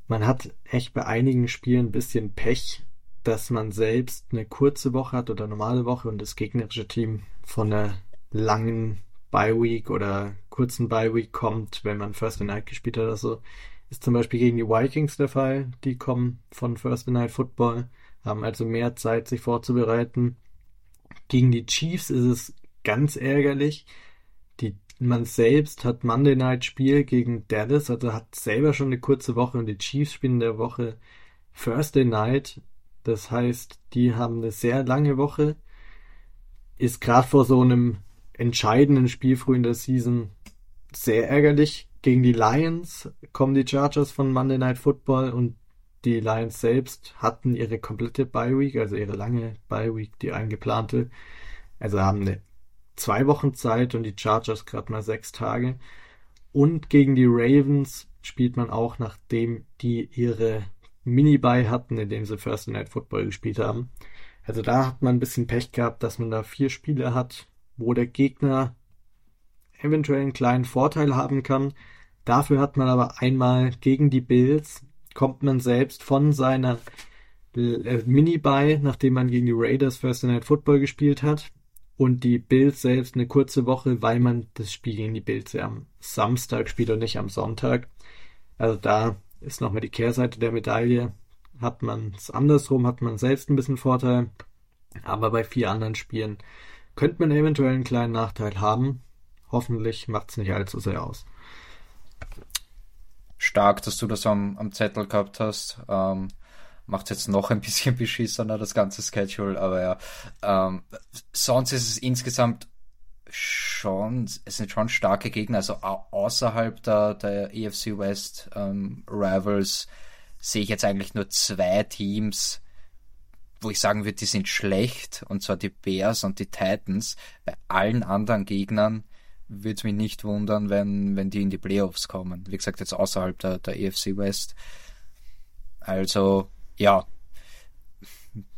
Man hat echt bei einigen Spielen ein bisschen Pech dass man selbst eine kurze Woche hat oder normale Woche und das gegnerische Team von einer langen Bye Week oder kurzen Bye Week kommt, wenn man First Night gespielt hat oder so. Ist zum Beispiel gegen die Vikings der Fall. Die kommen von First Night Football, haben also mehr Zeit, sich vorzubereiten. Gegen die Chiefs ist es ganz ärgerlich. Die, man selbst hat Monday Night Spiel gegen Dallas, also hat selber schon eine kurze Woche und die Chiefs spielen in der Woche Thursday Night. Das heißt, die haben eine sehr lange Woche. Ist gerade vor so einem entscheidenden Spiel früh in der Season sehr ärgerlich. Gegen die Lions kommen die Chargers von Monday Night Football und die Lions selbst hatten ihre komplette Bye Week, also ihre lange Bye Week, die eingeplante. Also haben eine zwei Wochen Zeit und die Chargers gerade mal sechs Tage. Und gegen die Ravens spielt man auch, nachdem die ihre Mini-Bye hatten, indem sie First Night Football gespielt haben. Also da hat man ein bisschen Pech gehabt, dass man da vier Spiele hat, wo der Gegner eventuell einen kleinen Vorteil haben kann. Dafür hat man aber einmal gegen die Bills, kommt man selbst von seiner äh, Mini-Buy, nachdem man gegen die Raiders First Night Football gespielt hat. Und die Bills selbst eine kurze Woche, weil man das Spiel gegen die Bills ja am Samstag spielt und nicht am Sonntag. Also da ist nochmal die Kehrseite der Medaille. Hat man es andersrum, hat man selbst ein bisschen Vorteil. Aber bei vier anderen Spielen könnte man eventuell einen kleinen Nachteil haben. Hoffentlich macht es nicht allzu sehr aus. Stark, dass du das am, am Zettel gehabt hast. Ähm, macht jetzt noch ein bisschen [LAUGHS] beschissener, das ganze Schedule, aber ja. Ähm, sonst ist es insgesamt schon, es sind schon starke Gegner, also außerhalb der, der EFC West ähm, Rivals sehe ich jetzt eigentlich nur zwei Teams, wo ich sagen würde, die sind schlecht, und zwar die Bears und die Titans. Bei allen anderen Gegnern würde es mich nicht wundern, wenn, wenn die in die Playoffs kommen. Wie gesagt, jetzt außerhalb der, der EFC West. Also, ja,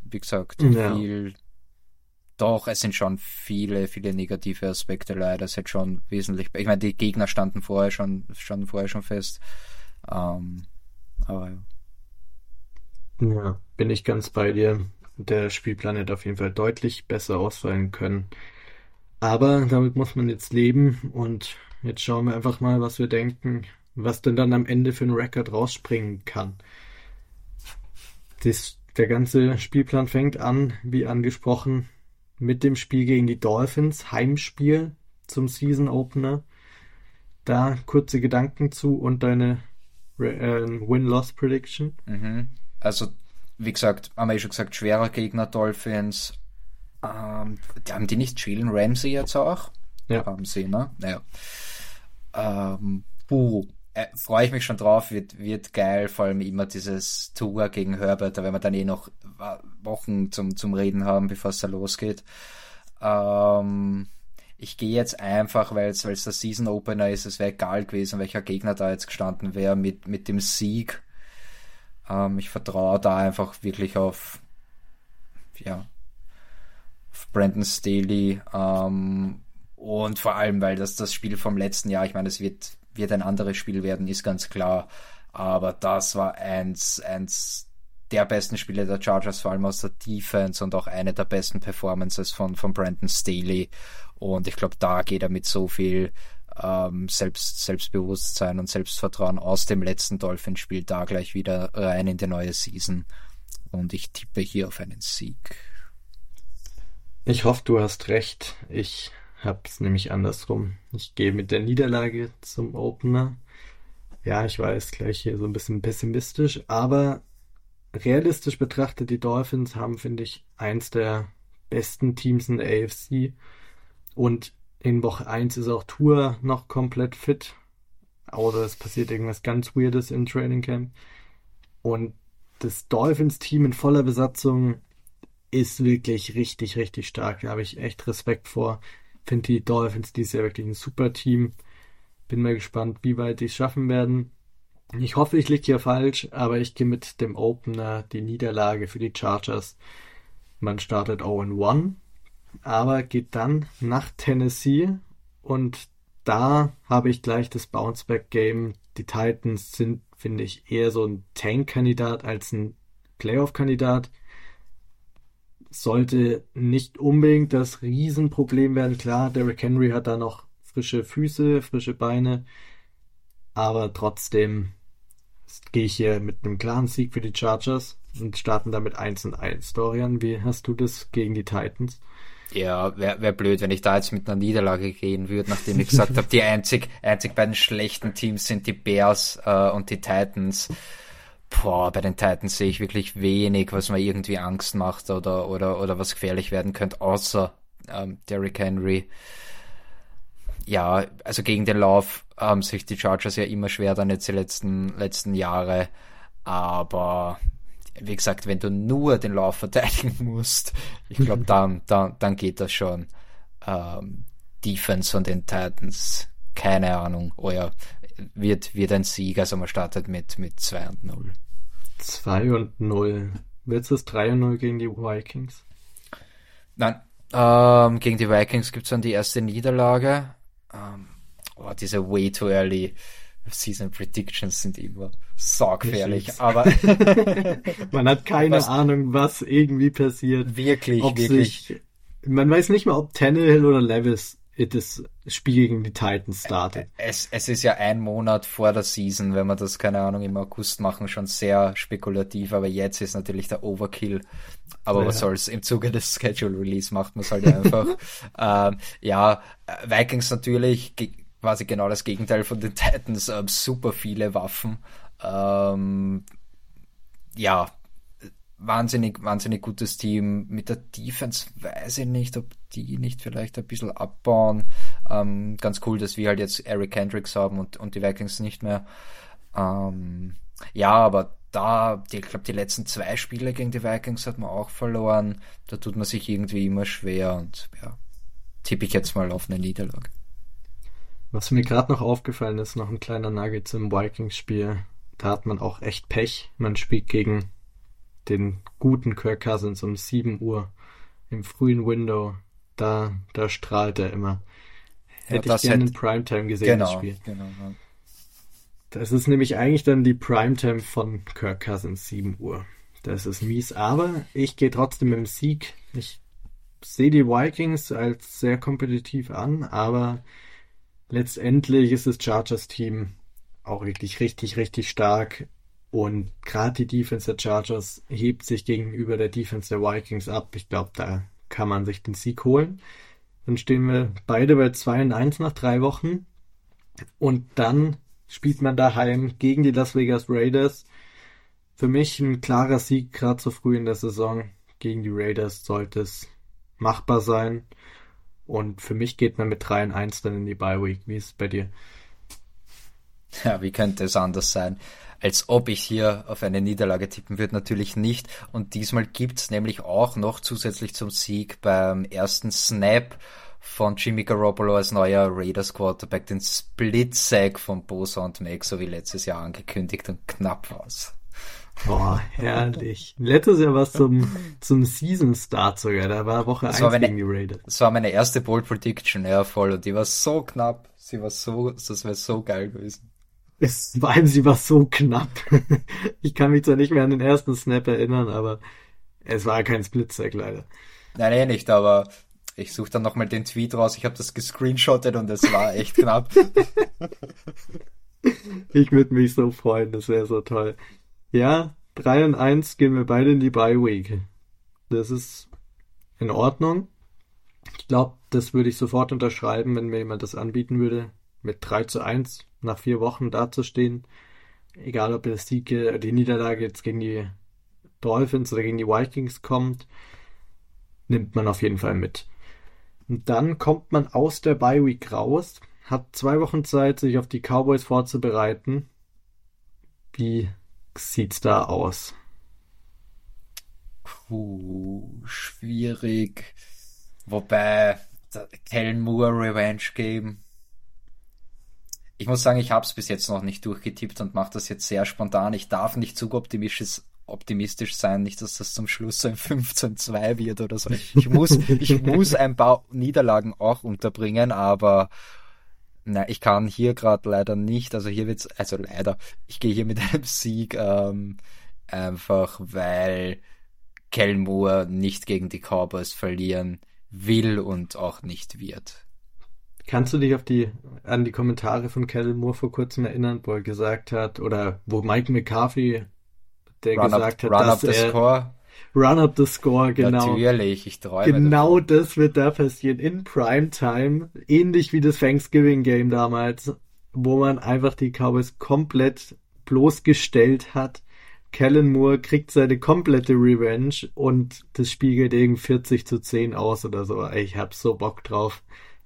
wie gesagt, ja. viel, doch, es sind schon viele, viele negative Aspekte leider. Es hat schon wesentlich, ich meine, die Gegner standen vorher schon, standen vorher schon fest. Ähm, aber ja. Ja, bin ich ganz bei dir. Der Spielplan hätte auf jeden Fall deutlich besser ausfallen können. Aber damit muss man jetzt leben und jetzt schauen wir einfach mal, was wir denken, was denn dann am Ende für ein Record rausspringen kann. Das, der ganze Spielplan fängt an, wie angesprochen, mit dem Spiel gegen die Dolphins, Heimspiel zum Season Opener. Da kurze Gedanken zu und deine äh, Win-Loss-Prediction. Mhm. Also, wie gesagt, haben wir ja schon gesagt, schwerer Gegner Dolphins. Ähm, haben die nicht Jalen Ramsey jetzt auch? Ja. Haben sie, ne? Naja. Ähm, puh, äh, freue ich mich schon drauf, wird, wird geil, vor allem immer dieses Tour gegen Herbert, da werden wir dann eh noch Wochen zum, zum Reden haben, bevor es da losgeht. Ähm, ich gehe jetzt einfach, weil es der Season Opener ist, es wäre egal gewesen, welcher Gegner da jetzt gestanden wäre, mit, mit dem Sieg. Ähm, ich vertraue da einfach wirklich auf, ja, auf Brandon Staley. Ähm, und vor allem, weil das das Spiel vom letzten Jahr, ich meine, es wird wird ein anderes Spiel werden, ist ganz klar. Aber das war eins, eins der besten Spiele der Chargers, vor allem aus der Defense und auch eine der besten Performances von, von Brandon Staley. Und ich glaube, da geht er mit so viel ähm, Selbst, Selbstbewusstsein und Selbstvertrauen aus dem letzten Dolphin-Spiel da gleich wieder rein in die neue Season. Und ich tippe hier auf einen Sieg. Ich hoffe, du hast recht. Ich hab's nämlich andersrum. Ich gehe mit der Niederlage zum Opener. Ja, ich weiß, gleich hier so ein bisschen pessimistisch, aber realistisch betrachtet, die Dolphins haben, finde ich, eins der besten Teams in der AFC. Und in Woche 1 ist auch Tour noch komplett fit. Oder es passiert irgendwas ganz Weirdes im Training Camp. Und das Dolphins-Team in voller Besatzung ist wirklich richtig, richtig stark. Da habe ich echt Respekt vor. Finde die Dolphins dieses Jahr wirklich ein super Team. Bin mal gespannt, wie weit die es schaffen werden. Ich hoffe, ich liege hier falsch, aber ich gehe mit dem Opener die Niederlage für die Chargers. Man startet 0-1, aber geht dann nach Tennessee und da habe ich gleich das Bounceback-Game. Die Titans sind, finde ich, eher so ein Tank-Kandidat als ein Playoff-Kandidat sollte nicht unbedingt das Riesenproblem werden. Klar, Derrick Henry hat da noch frische Füße, frische Beine, aber trotzdem gehe ich hier mit einem klaren Sieg für die Chargers und starten damit 1 und 1. Dorian, wie hast du das gegen die Titans? Ja, wäre wär blöd, wenn ich da jetzt mit einer Niederlage gehen würde, nachdem ich gesagt habe, die einzig, einzig beiden schlechten Teams sind die Bears äh, und die Titans. Boah, bei den Titans sehe ich wirklich wenig, was mir irgendwie Angst macht oder, oder, oder was gefährlich werden könnte, außer ähm, Derrick Henry. Ja, also gegen den Lauf haben sich die Chargers ja immer schwer dann jetzt die letzten, letzten Jahre. Aber wie gesagt, wenn du nur den Lauf verteidigen [LAUGHS] musst, ich glaube, dann, dann, dann geht das schon. Ähm, Defense von den Titans, keine Ahnung. Ja, wird, wird ein Sieg, also man startet mit, mit 2 und 0. 2 und 0. Wird es 3 und 0 gegen die Vikings? Nein, ähm, gegen die Vikings gibt es dann die erste Niederlage. Ähm, oh, diese way too early Season Predictions sind immer sorgfältig, aber [LAUGHS] man hat keine was, Ahnung, was irgendwie passiert. Wirklich, wirklich. Sich, man weiß nicht mal, ob Tannehill oder Levis das Spiel gegen die Titans startet. Es, es ist ja ein Monat vor der Season, wenn wir das, keine Ahnung, im August machen, schon sehr spekulativ, aber jetzt ist natürlich der Overkill. Aber ja. was soll's, im Zuge des Schedule Release macht man es halt einfach. [LAUGHS] ähm, ja, Vikings natürlich quasi genau das Gegenteil von den Titans, ähm, super viele Waffen. Ähm, ja, wahnsinnig, wahnsinnig gutes Team. Mit der Defense weiß ich nicht, ob die nicht vielleicht ein bisschen abbauen. Ähm, ganz cool, dass wir halt jetzt Eric Hendricks haben und, und die Vikings nicht mehr. Ähm, ja, aber da, die, ich glaube, die letzten zwei Spiele gegen die Vikings hat man auch verloren. Da tut man sich irgendwie immer schwer und ja, tippe ich jetzt mal auf eine Niederlage. Was mir gerade noch aufgefallen ist, noch ein kleiner Nugget zum Vikings-Spiel. Da hat man auch echt Pech. Man spielt gegen den guten Kirk Cousins um 7 Uhr im frühen Window. Da, da strahlt er immer. Hätte ja, ich gerne in Primetime gesehen, genau, das Spiel. Genau. Das ist nämlich eigentlich dann die Primetime von Kirk Cousins, 7 Uhr. Das ist mies, aber ich gehe trotzdem mit dem Sieg. Ich sehe die Vikings als sehr kompetitiv an, aber letztendlich ist das Chargers-Team auch wirklich richtig, richtig stark. Und gerade die Defense der Chargers hebt sich gegenüber der Defense der Vikings ab. Ich glaube, da kann man sich den Sieg holen. Dann stehen wir beide bei 2 und 1 nach drei Wochen. Und dann spielt man daheim gegen die Las Vegas Raiders. Für mich ein klarer Sieg, gerade so früh in der Saison. Gegen die Raiders sollte es machbar sein. Und für mich geht man mit 3 und 1 dann in die Bye Week. Wie ist es bei dir? Ja, wie könnte es anders sein? Als ob ich hier auf eine Niederlage tippen würde, natürlich nicht. Und diesmal gibt's nämlich auch noch zusätzlich zum Sieg beim ersten Snap von Jimmy Garoppolo als neuer Raiders Quarterback den Split Sack von Bosa und Meg, so wie letztes Jahr angekündigt und knapp war's. Boah, herrlich. Letztes Jahr war es zum, zum Season Start sogar. Da war Woche 1 gegen die Raiders. Das war meine erste Bold Prediction, ja, voll. Und die war so knapp. Sie war so, das wäre so geil gewesen. Es, vor allem, sie war so knapp. [LAUGHS] ich kann mich zwar nicht mehr an den ersten Snap erinnern, aber es war kein Split-Sack leider. Nein, eh nicht, aber ich suche dann nochmal den Tweet raus. Ich habe das gescreenshottet und es war echt knapp. [LAUGHS] ich würde mich so freuen, das wäre so toll. Ja, 3 und 1 gehen wir beide in die Bye Week. Das ist in Ordnung. Ich glaube, das würde ich sofort unterschreiben, wenn mir jemand das anbieten würde, mit 3 zu 1 nach vier Wochen dazustehen. Egal, ob der Sieg, die Niederlage jetzt gegen die Dolphins oder gegen die Vikings kommt, nimmt man auf jeden Fall mit. Und dann kommt man aus der Bye Week raus, hat zwei Wochen Zeit, sich auf die Cowboys vorzubereiten. Wie sieht's da aus? Puh, schwierig. Wobei, Kellen Moore Revenge Game. Ich muss sagen, ich habe es bis jetzt noch nicht durchgetippt und mache das jetzt sehr spontan. Ich darf nicht zu optimistisch, optimistisch sein, nicht, dass das zum Schluss so ein 15-2 wird oder so. Ich muss, ich muss ein paar Niederlagen auch unterbringen, aber na, ich kann hier gerade leider nicht, also hier wird's, also leider, ich gehe hier mit einem Sieg, ähm, einfach weil Kel nicht gegen die Cowboys verlieren will und auch nicht wird. Kannst du dich auf die, an die Kommentare von Kellen Moore vor kurzem erinnern, wo er gesagt hat, oder wo Mike McCarthy, der Run gesagt up, hat, run dass up the er score. Run up the score, genau. Natürlich, ich träume. Genau das wird da passieren in Primetime, ähnlich wie das Thanksgiving Game damals, wo man einfach die Cowboys komplett bloßgestellt hat. Kellen Moore kriegt seine komplette Revenge und das Spiel geht irgendwie 40 zu 10 aus oder so. Ich hab so Bock drauf.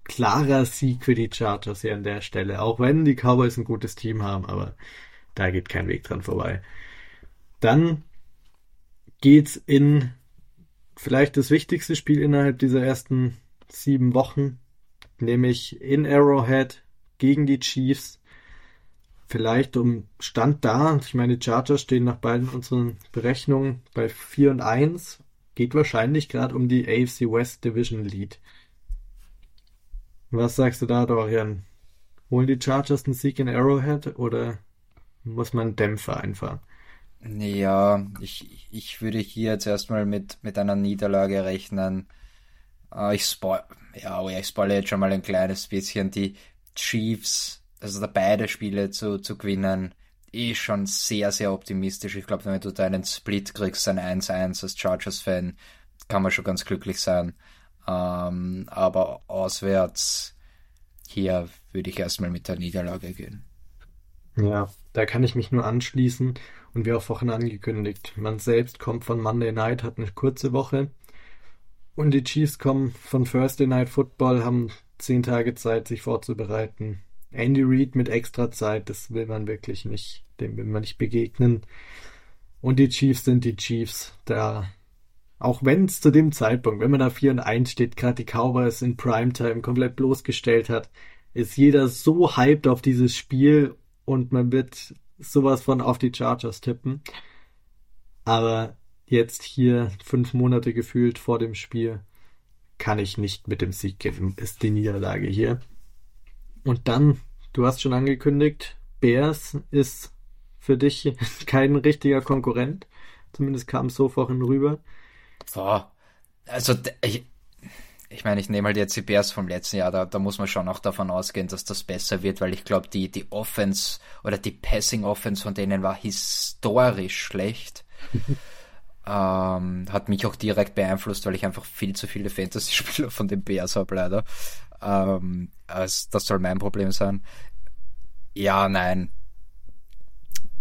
Klarer Sieg für die Chargers hier an der Stelle, auch wenn die Cowboys ein gutes Team haben, aber da geht kein Weg dran vorbei. Dann geht's in vielleicht das wichtigste Spiel innerhalb dieser ersten sieben Wochen, nämlich in Arrowhead gegen die Chiefs. Vielleicht um Stand da, ich meine, die Chargers stehen nach beiden unseren Berechnungen bei 4 und 1, geht wahrscheinlich gerade um die AFC West Division Lead. Was sagst du da, Dorian? Holen die Chargers einen Sieg in Arrowhead oder muss man Dämpfer einfahren? Ja, ich, ich würde hier jetzt erstmal mit, mit einer Niederlage rechnen. Äh, ich spoil, ja, oh ja, ich spoilere jetzt schon mal ein kleines bisschen. Die Chiefs, also da beide Spiele zu, zu gewinnen, eh schon sehr, sehr optimistisch. Ich glaube, wenn du da einen Split kriegst, ein 1-1 als Chargers-Fan, kann man schon ganz glücklich sein. Ähm, aber auswärts hier würde ich erstmal mit der Niederlage gehen. Ja, da kann ich mich nur anschließen und wie auch vorhin angekündigt, man selbst kommt von Monday Night, hat eine kurze Woche und die Chiefs kommen von Thursday Night Football, haben zehn Tage Zeit, sich vorzubereiten. Andy Reid mit extra Zeit, das will man wirklich nicht, dem will man nicht begegnen. Und die Chiefs sind die Chiefs, da auch wenn es zu dem Zeitpunkt, wenn man da 4 und 1 steht, gerade die Cowboys in Primetime komplett bloßgestellt hat, ist jeder so hyped auf dieses Spiel und man wird sowas von auf die Chargers tippen. Aber jetzt hier fünf Monate gefühlt vor dem Spiel kann ich nicht mit dem Sieg gehen, ist die Niederlage hier. Und dann, du hast schon angekündigt, Bears ist für dich [LAUGHS] kein richtiger Konkurrent. Zumindest kam es so vorhin rüber. So, also ich, ich meine, ich nehme halt jetzt die Bears vom letzten Jahr, da, da muss man schon auch davon ausgehen, dass das besser wird, weil ich glaube, die, die Offense oder die Passing Offense von denen war historisch schlecht. [LAUGHS] ähm, hat mich auch direkt beeinflusst, weil ich einfach viel zu viele Fantasy-Spieler von den Bears habe, leider. Ähm, also das soll mein Problem sein. Ja, nein.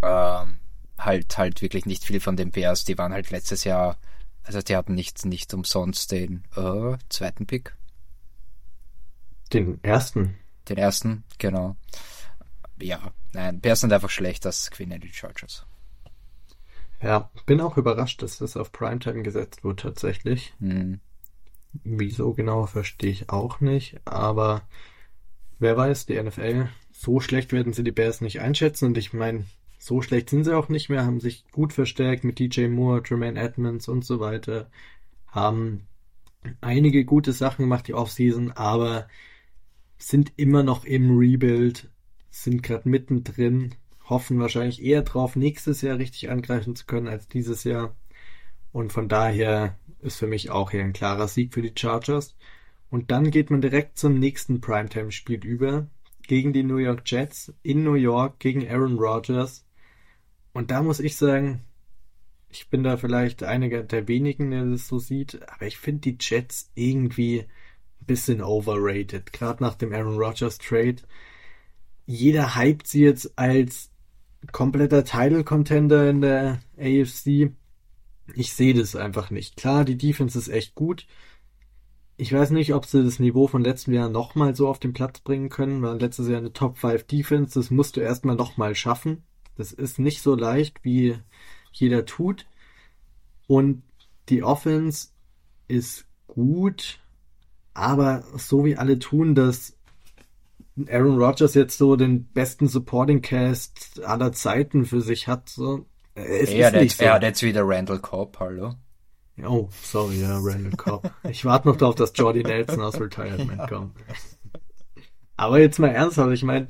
Ähm, halt, halt wirklich nicht viel von den Bears. Die waren halt letztes Jahr also die hatten nicht, nicht umsonst den äh, zweiten Pick. Den ersten? Den ersten, genau. Ja, nein, Bears sind einfach schlecht, das gewinnen die Chargers. Ja, bin auch überrascht, dass das auf Primetime gesetzt wird tatsächlich. Hm. Wieso genau, verstehe ich auch nicht. Aber wer weiß, die NFL, so schlecht werden sie die Bears nicht einschätzen. Und ich meine, so schlecht sind sie auch nicht mehr, haben sich gut verstärkt mit DJ Moore, Tremaine Edmonds und so weiter, haben einige gute Sachen gemacht die Offseason, aber sind immer noch im Rebuild, sind gerade mittendrin, hoffen wahrscheinlich eher drauf, nächstes Jahr richtig angreifen zu können als dieses Jahr. Und von daher ist für mich auch hier ein klarer Sieg für die Chargers. Und dann geht man direkt zum nächsten Primetime-Spiel über, gegen die New York Jets in New York gegen Aaron Rodgers. Und da muss ich sagen, ich bin da vielleicht einer der wenigen, der das so sieht, aber ich finde die Jets irgendwie ein bisschen overrated, gerade nach dem Aaron Rodgers Trade. Jeder hypt sie jetzt als kompletter Title Contender in der AFC. Ich sehe das einfach nicht. Klar, die Defense ist echt gut. Ich weiß nicht, ob sie das Niveau von letztem Jahr nochmal so auf den Platz bringen können, weil letztes Jahr eine Top 5 Defense, das musst du erstmal nochmal schaffen. Das ist nicht so leicht, wie jeder tut. Und die Offense ist gut, aber so wie alle tun, dass Aaron Rodgers jetzt so den besten Supporting Cast aller Zeiten für sich hat, so. Es er, ist hat nicht so. hat jetzt wieder Randall Cobb, hallo. Oh, sorry, ja, Randall Cobb. Ich warte noch darauf, dass Jordy Nelson aus [LAUGHS] Retirement ja. kommt. Aber jetzt mal ernsthaft, ich meine,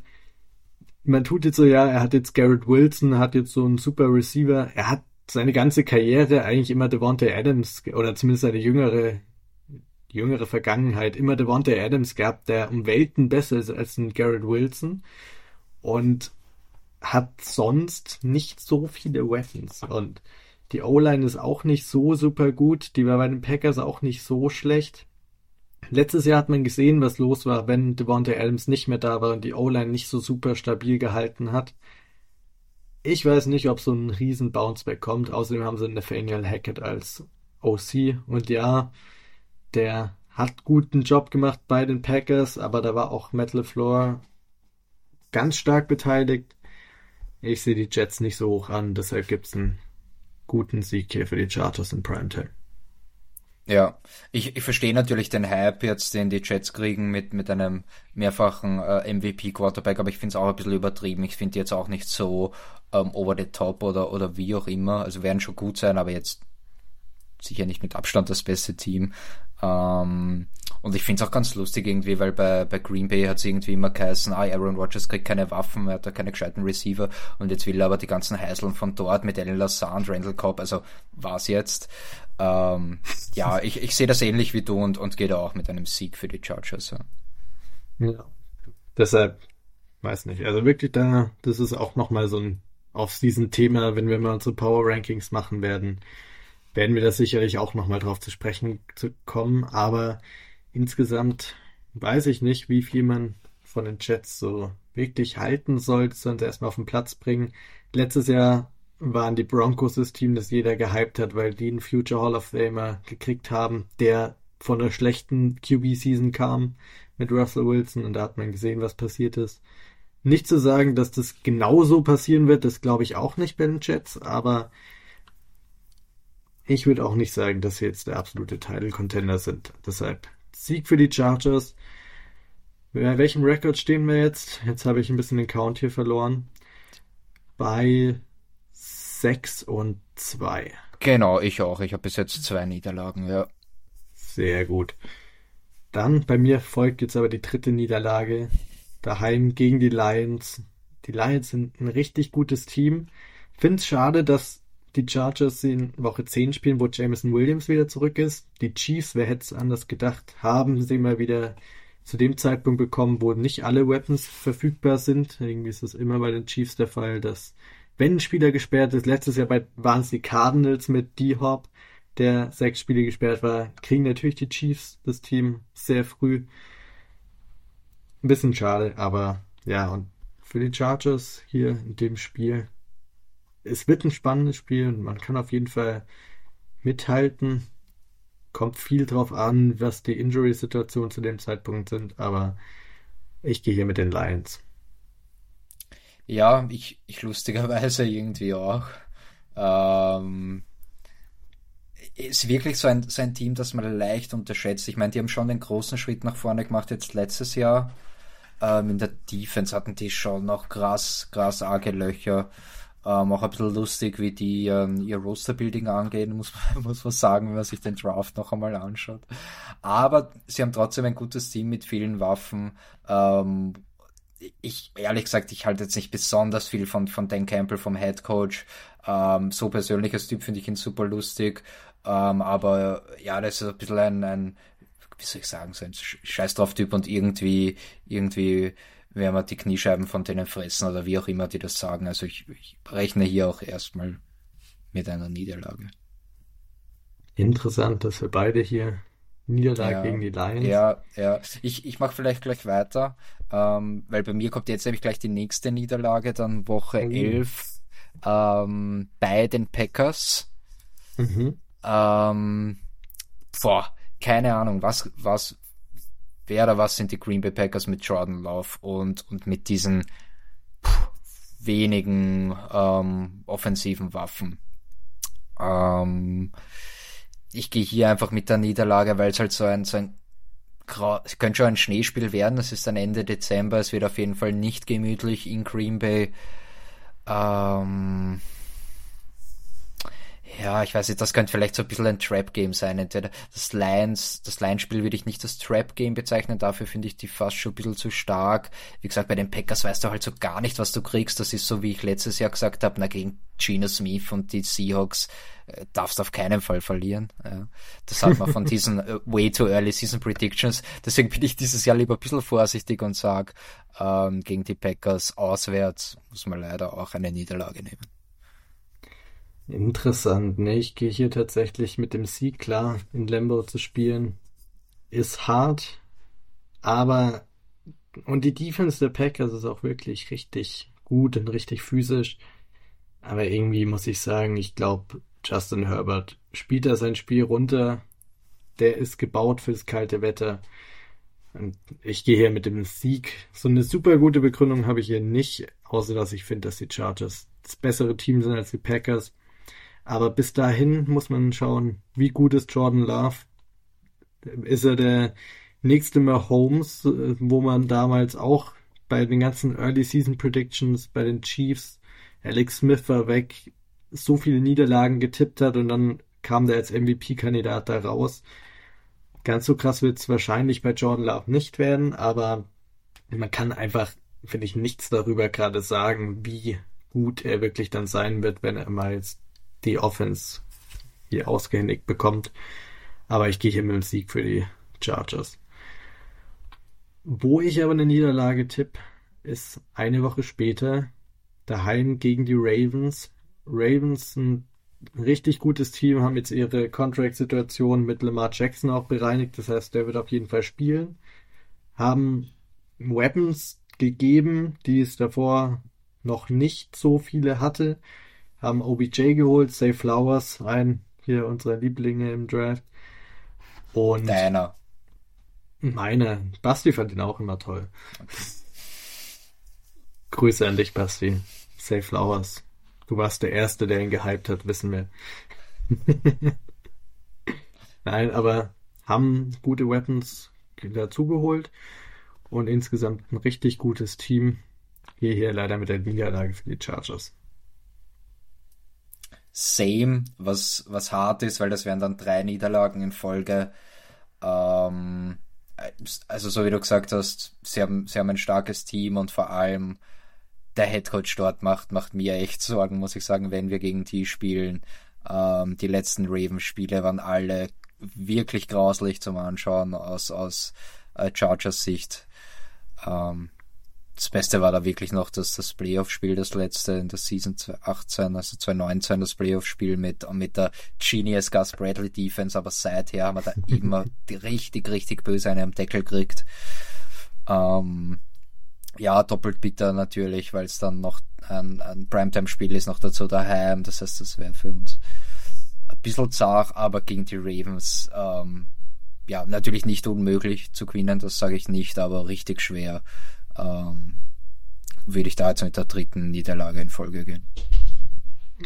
man tut jetzt so, ja, er hat jetzt Garrett Wilson, hat jetzt so einen super Receiver. Er hat seine ganze Karriere eigentlich immer Devontae Adams oder zumindest seine jüngere, jüngere Vergangenheit immer Devonta Adams gehabt, der um Welten besser ist als ein Garrett Wilson und hat sonst nicht so viele Weapons und die O-Line ist auch nicht so super gut, die war bei den Packers auch nicht so schlecht. Letztes Jahr hat man gesehen, was los war, wenn Devonta Adams nicht mehr da war und die O-Line nicht so super stabil gehalten hat. Ich weiß nicht, ob so ein riesen Bounceback kommt. Außerdem haben sie Nathaniel Hackett als OC. Und ja, der hat guten Job gemacht bei den Packers, aber da war auch Matt LeFleur ganz stark beteiligt. Ich sehe die Jets nicht so hoch an, deshalb gibt es einen guten Sieg hier für die Chargers in Primetime. Ja, ich, ich verstehe natürlich den Hype jetzt, den die Jets kriegen mit, mit einem mehrfachen äh, MVP-Quarterback, aber ich finde es auch ein bisschen übertrieben. Ich finde jetzt auch nicht so ähm, over the top oder, oder wie auch immer. Also werden schon gut sein, aber jetzt sicher nicht mit Abstand das beste Team. Ähm, und ich finde es auch ganz lustig irgendwie, weil bei, bei Green Bay hat es irgendwie immer geheißen, ah, Aaron Rodgers kriegt keine Waffen, er hat da keine gescheiten Receiver und jetzt will er aber die ganzen Heißeln von dort mit Alan Lazar Randall Cobb, also was jetzt? Ähm, ja, ich, ich sehe das ähnlich wie du und, und gehe da auch mit einem Sieg für die Chargers. Ja. ja. Deshalb, weiß nicht, also wirklich da, das ist auch nochmal so ein auf diesen Thema, wenn wir mal unsere Power Rankings machen werden, werden wir das sicherlich auch nochmal drauf zu sprechen zu kommen. Aber insgesamt weiß ich nicht, wie viel man von den Jets so wirklich halten sollte, sonst erstmal auf den Platz bringen. Letztes Jahr waren die Broncos das Team, das jeder gehypt hat, weil die einen Future Hall of Famer gekriegt haben, der von einer schlechten QB-Season kam mit Russell Wilson und da hat man gesehen, was passiert ist. Nicht zu sagen, dass das genauso passieren wird, das glaube ich auch nicht bei den Jets, aber ich würde auch nicht sagen, dass sie jetzt der absolute Title-Contender sind. Deshalb Sieg für die Chargers. Bei welchem Rekord stehen wir jetzt? Jetzt habe ich ein bisschen den Count hier verloren. Bei 6 und 2. Genau, ich auch. Ich habe bis jetzt zwei Niederlagen, ja. Sehr gut. Dann bei mir folgt jetzt aber die dritte Niederlage. Daheim gegen die Lions. Die Lions sind ein richtig gutes Team. Finde es schade, dass die Chargers in Woche 10 spielen, wo Jameson Williams wieder zurück ist. Die Chiefs, wer hätte es anders gedacht, haben sie mal wieder zu dem Zeitpunkt bekommen, wo nicht alle Weapons verfügbar sind. Irgendwie ist es immer bei den Chiefs der Fall, dass wenn ein Spieler gesperrt ist, letztes Jahr waren es die Cardinals mit D-Hop, der sechs Spiele gesperrt war, kriegen natürlich die Chiefs das Team sehr früh. Ein bisschen schade, aber ja, und für die Chargers hier in dem Spiel es wird ein spannendes Spiel und man kann auf jeden Fall mithalten. Kommt viel drauf an, was die Injury-Situationen zu dem Zeitpunkt sind, aber ich gehe hier mit den Lions. Ja, ich, ich lustigerweise irgendwie auch. Ähm, ist wirklich so ein, so ein Team, das man leicht unterschätzt. Ich meine, die haben schon den großen Schritt nach vorne gemacht jetzt letztes Jahr. Ähm, in der Defense hatten die schon noch krass, krass arge Löcher. Ähm, auch ein bisschen lustig, wie die ähm, ihr Roster-Building angehen, muss, [LAUGHS] muss man sagen, wenn man sich den Draft noch einmal anschaut. Aber sie haben trotzdem ein gutes Team mit vielen Waffen. Ähm, ich, ehrlich gesagt, ich halte jetzt nicht besonders viel von, von Dan Campbell, vom Head Coach. Ähm, so persönlich als Typ finde ich ihn super lustig. Ähm, aber ja, das ist ein bisschen ein, ein wie soll ich sagen, so ein Scheiß drauf Typ und irgendwie, irgendwie werden wir die Kniescheiben von denen fressen oder wie auch immer die das sagen. Also ich, ich rechne hier auch erstmal mit einer Niederlage. Interessant, dass wir beide hier Niederlage ja, gegen die Lions. Ja, ja. Ich, ich mache vielleicht gleich weiter, ähm, weil bei mir kommt jetzt nämlich gleich die nächste Niederlage, dann Woche mhm. 11 ähm, bei den Packers. Mhm. Ähm, boah, keine Ahnung, was, was, wer oder was sind die Green Bay Packers mit Jordan Love und, und mit diesen pff, wenigen ähm, offensiven Waffen. Ähm, ich gehe hier einfach mit der Niederlage, weil es halt so ein, so ein es könnte schon ein Schneespiel werden, es ist dann Ende Dezember, es wird auf jeden Fall nicht gemütlich in Green Bay. Ähm, ja, ich weiß nicht, das könnte vielleicht so ein bisschen ein Trap-Game sein. Entweder das Lions, das Lions-Spiel würde ich nicht als Trap-Game bezeichnen, dafür finde ich die fast schon ein bisschen zu stark. Wie gesagt, bei den Packers weißt du halt so gar nicht, was du kriegst. Das ist so, wie ich letztes Jahr gesagt habe, na, gegen Gino Smith und die Seahawks äh, darfst du auf keinen Fall verlieren. Ja. Das hat man von [LAUGHS] diesen äh, way too early season predictions. Deswegen bin ich dieses Jahr lieber ein bisschen vorsichtig und sag, ähm, gegen die Packers auswärts muss man leider auch eine Niederlage nehmen. Interessant, ne? Ich gehe hier tatsächlich mit dem Sieg klar, in Lambo zu spielen. Ist hart, aber und die Defense der Packers ist auch wirklich richtig gut und richtig physisch. Aber irgendwie muss ich sagen, ich glaube, Justin Herbert spielt da sein Spiel runter. Der ist gebaut fürs kalte Wetter. Und ich gehe hier mit dem Sieg. So eine super gute Begründung habe ich hier nicht, außer dass ich finde, dass die Chargers das bessere Team sind als die Packers. Aber bis dahin muss man schauen, wie gut ist Jordan Love. Ist er der nächste Mahomes, wo man damals auch bei den ganzen Early Season Predictions bei den Chiefs, Alex Smith war weg, so viele Niederlagen getippt hat und dann kam der als MVP-Kandidat da raus. Ganz so krass wird es wahrscheinlich bei Jordan Love nicht werden, aber man kann einfach, finde ich, nichts darüber gerade sagen, wie gut er wirklich dann sein wird, wenn er mal jetzt die Offense hier ausgehändigt bekommt. Aber ich gehe hier mit dem Sieg für die Chargers. Wo ich aber eine Niederlage tippe, ist eine Woche später daheim gegen die Ravens. Ravens ein richtig gutes Team, haben jetzt ihre Contract-Situation mit Lamar Jackson auch bereinigt. Das heißt, der wird auf jeden Fall spielen. Haben Weapons gegeben, die es davor noch nicht so viele hatte haben OBJ geholt, Say Flowers, ein hier unserer Lieblinge im Draft. Und Deiner. Meine. Basti fand ihn auch immer toll. Okay. Grüße an dich, Basti. Say Flowers. Du warst der Erste, der ihn gehypt hat, wissen wir. [LAUGHS] Nein, aber haben gute Weapons dazugeholt und insgesamt ein richtig gutes Team. Hier, hier leider mit der Niederlage für die Chargers same, was, was hart ist, weil das wären dann drei Niederlagen in Folge. Ähm, also so wie du gesagt hast, sie haben, sie haben ein starkes Team und vor allem der Headcoach dort macht, macht mir echt Sorgen, muss ich sagen, wenn wir gegen die spielen. Ähm, die letzten Ravens-Spiele waren alle wirklich grauslich zum Anschauen aus, aus äh, Chargers Sicht. Ähm, das Beste war da wirklich noch das, das Playoff-Spiel, das letzte in der Season 2018, also 2019, das Playoff-Spiel mit, mit der Genius Gus Bradley Defense, aber seither haben wir da [LAUGHS] immer richtig, richtig böse eine am Deckel gekriegt. Ähm, ja, doppelt bitter natürlich, weil es dann noch ein, ein Primetime-Spiel ist noch dazu daheim, das heißt, das wäre für uns ein bisschen zart, aber gegen die Ravens, ähm, ja, natürlich nicht unmöglich zu gewinnen, das sage ich nicht, aber richtig schwer ähm, würde ich da jetzt mit der dritten Niederlage in Folge gehen.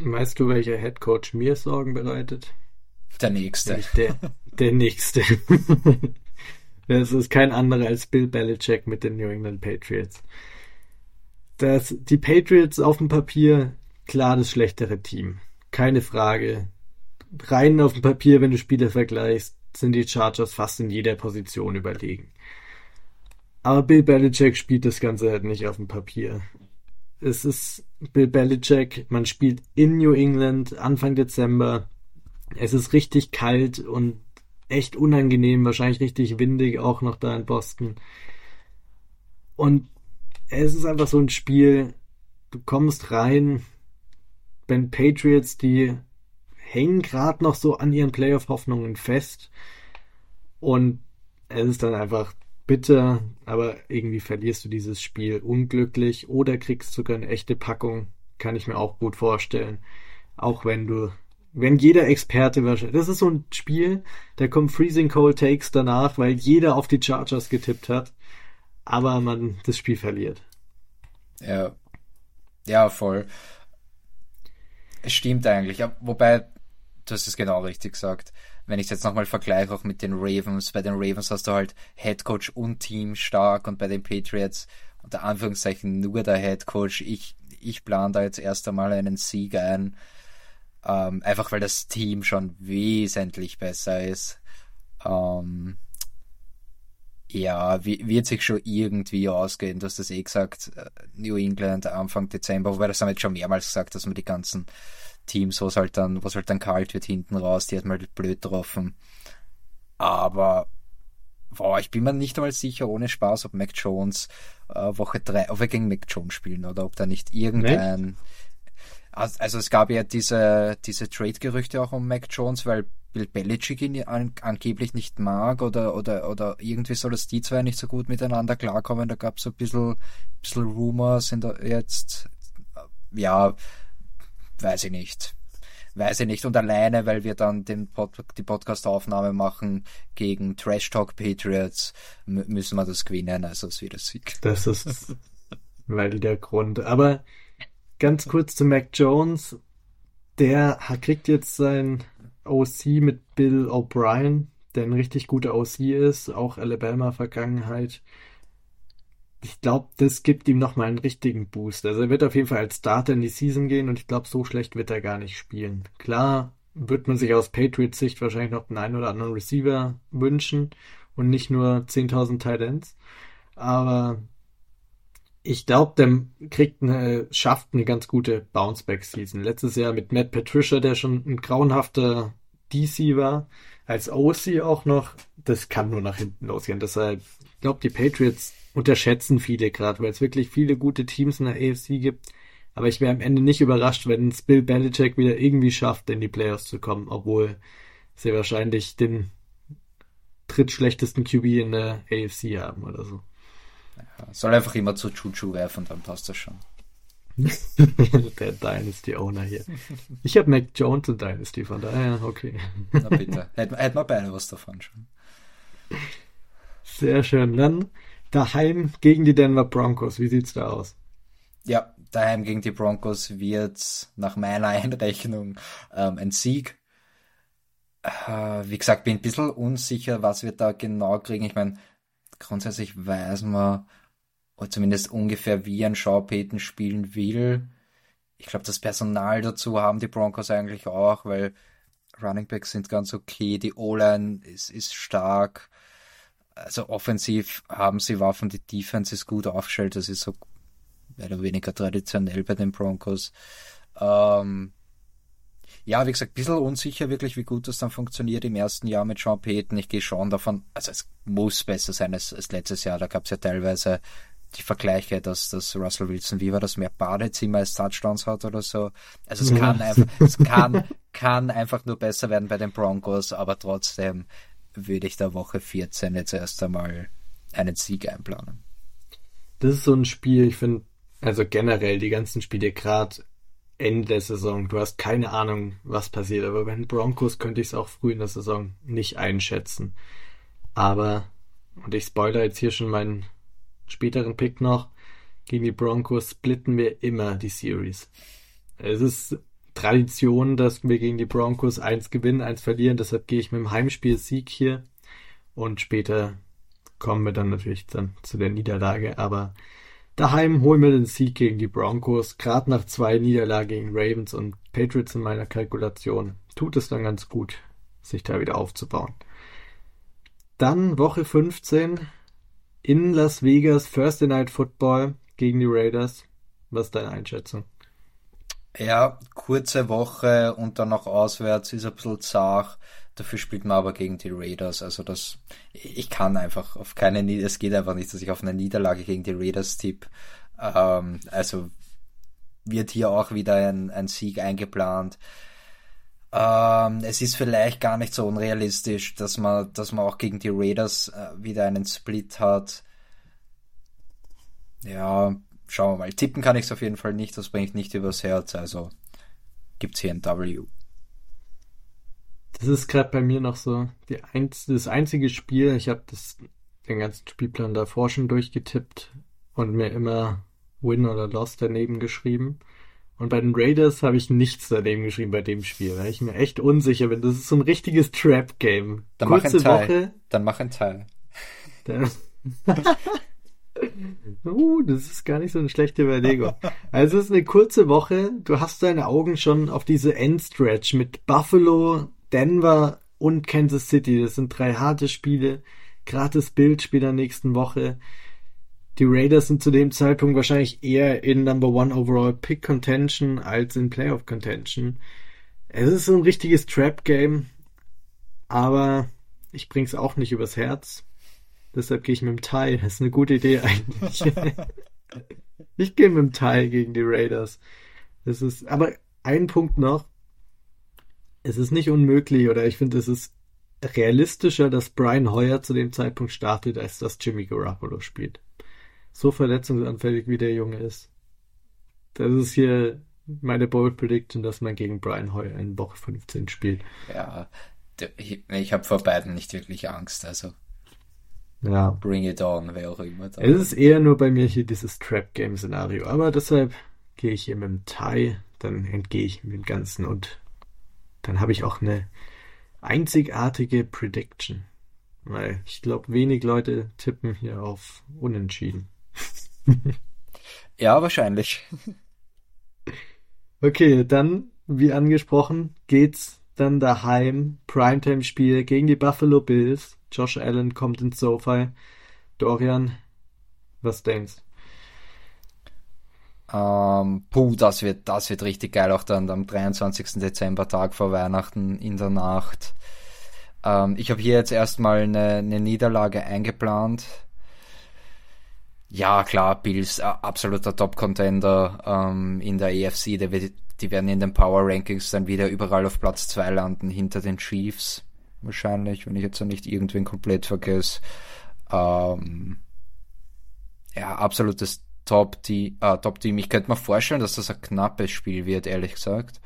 Weißt du, welcher Head Coach mir Sorgen bereitet? Der nächste. Der, der nächste. [LAUGHS] das ist kein anderer als Bill Belichick mit den New England Patriots. Das, die Patriots auf dem Papier, klar das schlechtere Team. Keine Frage. Rein auf dem Papier, wenn du Spiele vergleichst, sind die Chargers fast in jeder Position überlegen. Aber Bill Belichick spielt das Ganze halt nicht auf dem Papier. Es ist Bill Belichick, man spielt in New England Anfang Dezember. Es ist richtig kalt und echt unangenehm, wahrscheinlich richtig windig auch noch da in Boston. Und es ist einfach so ein Spiel, du kommst rein, wenn Patriots, die hängen gerade noch so an ihren Playoff-Hoffnungen fest und es ist dann einfach bitter, aber irgendwie verlierst du dieses Spiel unglücklich oder kriegst sogar eine echte Packung, kann ich mir auch gut vorstellen. Auch wenn du, wenn jeder Experte wahrscheinlich, das ist so ein Spiel, da kommen Freezing Cold Takes danach, weil jeder auf die Chargers getippt hat, aber man das Spiel verliert. Ja, ja, voll. Es stimmt eigentlich, wobei, du hast es genau richtig gesagt wenn ich es jetzt nochmal vergleiche, auch mit den Ravens, bei den Ravens hast du halt Head Coach und Team stark und bei den Patriots unter Anführungszeichen nur der Head Coach. Ich, ich plane da jetzt erst einmal einen Sieg ein. Ähm, einfach weil das Team schon wesentlich besser ist. Ähm, ja, wird sich schon irgendwie ausgehen. Du hast das eh gesagt, äh, New England Anfang Dezember, wobei das haben wir jetzt schon mehrmals gesagt, dass man die ganzen Teams, was halt dann, was halt dann kalt wird hinten raus, die hat mal blöd getroffen. Aber boah, ich bin mir nicht einmal sicher, ohne Spaß, ob Mac Jones äh, Woche 3, ob wir gegen Mac Jones spielen oder ob da nicht irgendein. Nee. Also es gab ja diese, diese Trade-Gerüchte auch um Mac Jones, weil Bill Belichick ihn an, angeblich nicht mag oder, oder, oder irgendwie soll es die zwei nicht so gut miteinander klarkommen. Da gab es so ein bisschen, bisschen Rumors in der, jetzt. Ja, weiß ich nicht. Weiß ich nicht. Und alleine, weil wir dann den Pod, die Podcast-Aufnahme machen gegen Trash Talk Patriots, müssen wir das gewinnen. Also es wird ein Sieg. Das ist weil der Grund. Aber ganz kurz zu Mac Jones. Der kriegt jetzt sein OC mit Bill O'Brien, der ein richtig guter OC ist, auch Alabama-Vergangenheit. Ich glaube, das gibt ihm nochmal einen richtigen Boost. Also er wird auf jeden Fall als Starter in die Season gehen und ich glaube, so schlecht wird er gar nicht spielen. Klar wird man sich aus Patriots Sicht wahrscheinlich noch den einen oder anderen Receiver wünschen und nicht nur 10.000 Tight Ends. Aber ich glaube, der kriegt eine, schafft eine ganz gute Bounceback-Season. Letztes Jahr mit Matt Patricia, der schon ein grauenhafter DC war, als OC auch noch, das kann nur nach hinten losgehen. Deshalb, ich glaube, die Patriots unterschätzen viele gerade, weil es wirklich viele gute Teams in der AFC gibt. Aber ich wäre am Ende nicht überrascht, wenn es Bill Belichick wieder irgendwie schafft, in die Playoffs zu kommen, obwohl sie wahrscheinlich den drittschlechtesten QB in der AFC haben oder so. Ja, soll einfach immer zu Chuchu werfen, dann passt das schon. [LAUGHS] Der Dynasty Owner hier. Ich habe Mac Jones und Dynasty, von daher, okay. Na bitte. Hätten hätt wir beide was davon schon. Sehr schön. Dann daheim gegen die Denver Broncos. Wie sieht's da aus? Ja, daheim gegen die Broncos wird nach meiner [LAUGHS] Einrechnung ähm, ein Sieg. Äh, wie gesagt, bin ein bisschen unsicher, was wir da genau kriegen. Ich meine, grundsätzlich weiß man, oder zumindest ungefähr wie ein Schaupeten spielen will. Ich glaube, das Personal dazu haben die Broncos eigentlich auch, weil Running Backs sind ganz okay, die O-Line ist, ist stark. Also offensiv haben sie Waffen, die Defense ist gut aufgestellt, das ist so mehr oder weniger traditionell bei den Broncos. Ähm, ja, wie gesagt, ein bisschen unsicher wirklich, wie gut das dann funktioniert im ersten Jahr mit Sean Payton. Ich gehe schon davon, also es muss besser sein als, als letztes Jahr. Da gab es ja teilweise die Vergleiche, dass, dass Russell Wilson, wie war das, mehr Badezimmer als Touchdowns hat oder so. Also es kann einfach, es kann, kann einfach nur besser werden bei den Broncos, aber trotzdem würde ich da Woche 14 jetzt erst einmal einen Sieg einplanen. Das ist so ein Spiel, ich finde, also generell die ganzen Spiele, gerade Ende der Saison, du hast keine Ahnung, was passiert, aber bei den Broncos könnte ich es auch früh in der Saison nicht einschätzen. Aber, und ich spoilere jetzt hier schon meinen späteren Pick noch, gegen die Broncos splitten wir immer die Series. Es ist Tradition, dass wir gegen die Broncos eins gewinnen, eins verlieren. Deshalb gehe ich mit dem Heimspiel Sieg hier. Und später kommen wir dann natürlich dann zu der Niederlage. Aber daheim holen wir den Sieg gegen die Broncos. Gerade nach zwei Niederlagen gegen Ravens und Patriots in meiner Kalkulation tut es dann ganz gut, sich da wieder aufzubauen. Dann Woche 15 in Las Vegas, Thursday Night Football gegen die Raiders. Was ist deine Einschätzung? Ja, kurze Woche und dann noch auswärts ist ein bisschen zart. Dafür spielt man aber gegen die Raiders. Also das, ich kann einfach auf keine, es geht einfach nicht, dass ich auf eine Niederlage gegen die Raiders tippe. Ähm, also wird hier auch wieder ein, ein Sieg eingeplant. Ähm, es ist vielleicht gar nicht so unrealistisch, dass man, dass man auch gegen die Raiders äh, wieder einen Split hat. Ja, schauen wir mal. Tippen kann ich es auf jeden Fall nicht, das bringt nicht übers Herz, also gibt es hier ein W. Das ist gerade bei mir noch so einz das einzige Spiel, ich habe den ganzen Spielplan davor schon durchgetippt und mir immer Win oder Loss daneben geschrieben. Und bei den Raiders habe ich nichts daneben geschrieben bei dem Spiel, weil ich mir echt unsicher bin. Das ist so ein richtiges Trap-Game. Dann Kurze mach ein Teil. Woche. Dann mach ein Teil. [LAUGHS] Uh, das ist gar nicht so eine schlechte Überlegung. Also es ist eine kurze Woche. Du hast deine Augen schon auf diese Endstretch mit Buffalo, Denver und Kansas City. Das sind drei harte Spiele. Gratis Bildspiel der nächsten Woche. Die Raiders sind zu dem Zeitpunkt wahrscheinlich eher in Number One Overall Pick Contention als in Playoff Contention. Es ist so ein richtiges Trap Game, aber ich bring's auch nicht übers Herz. Deshalb gehe ich mit dem Tie. Das ist eine gute Idee eigentlich. [LAUGHS] ich gehe mit dem Tie gegen die Raiders. Das ist, aber ein Punkt noch. Es ist nicht unmöglich oder ich finde, es ist realistischer, dass Brian Hoyer zu dem Zeitpunkt startet, als dass Jimmy Garoppolo spielt. So verletzungsanfällig wie der Junge ist. Das ist hier meine Bold Prediction, dass man gegen Brian Hoyer in Woche 15 spielt. Ja, ich, ich habe vor beiden nicht wirklich Angst, also. Ja. Bring it on, wer auch immer. Es ist eher nur bei mir hier dieses Trap-Game-Szenario, aber deshalb gehe ich hier mit dem Tie, dann entgehe ich mit dem Ganzen und dann habe ich auch eine einzigartige Prediction. Weil ich glaube, wenig Leute tippen hier auf Unentschieden. [LAUGHS] ja, wahrscheinlich. [LAUGHS] Okay, dann, wie angesprochen, geht's dann daheim. Primetime-Spiel gegen die Buffalo Bills. Josh Allen kommt ins SoFi. Dorian, was denkst ähm, puh, das wird, das wird richtig geil, auch dann am 23. Dezember, Tag vor Weihnachten in der Nacht. Ähm, ich habe hier jetzt erstmal eine, eine Niederlage eingeplant. Ja, klar, Bills, absoluter Top-Contender ähm, in der EFC. Wird, die werden in den Power Rankings dann wieder überall auf Platz 2 landen, hinter den Chiefs. Wahrscheinlich, wenn ich jetzt nicht irgendwen komplett vergesse. Ähm, ja, absolutes Top-Team. Äh, Top. Ich könnte mir vorstellen, dass das ein knappes Spiel wird, ehrlich gesagt.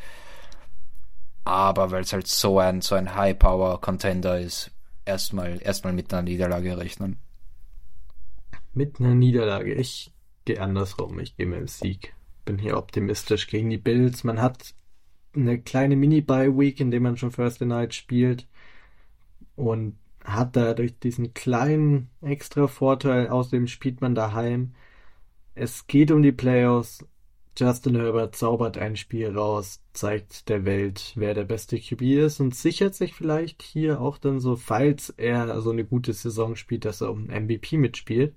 Aber weil es halt so ein, so ein High-Power-Contender ist, erstmal, erstmal mit einer Niederlage rechnen. Mit einer Niederlage. Ich gehe andersrum. Ich gehe mit dem Sieg. Bin hier optimistisch gegen die Bills. Man hat eine kleine Mini-Bye-Week, in der man schon First Night spielt. Und hat dadurch diesen kleinen extra Vorteil. Außerdem spielt man daheim. Es geht um die Playoffs. Justin Herbert zaubert ein Spiel raus, zeigt der Welt, wer der beste QB ist und sichert sich vielleicht hier auch dann so, falls er so eine gute Saison spielt, dass er um MVP mitspielt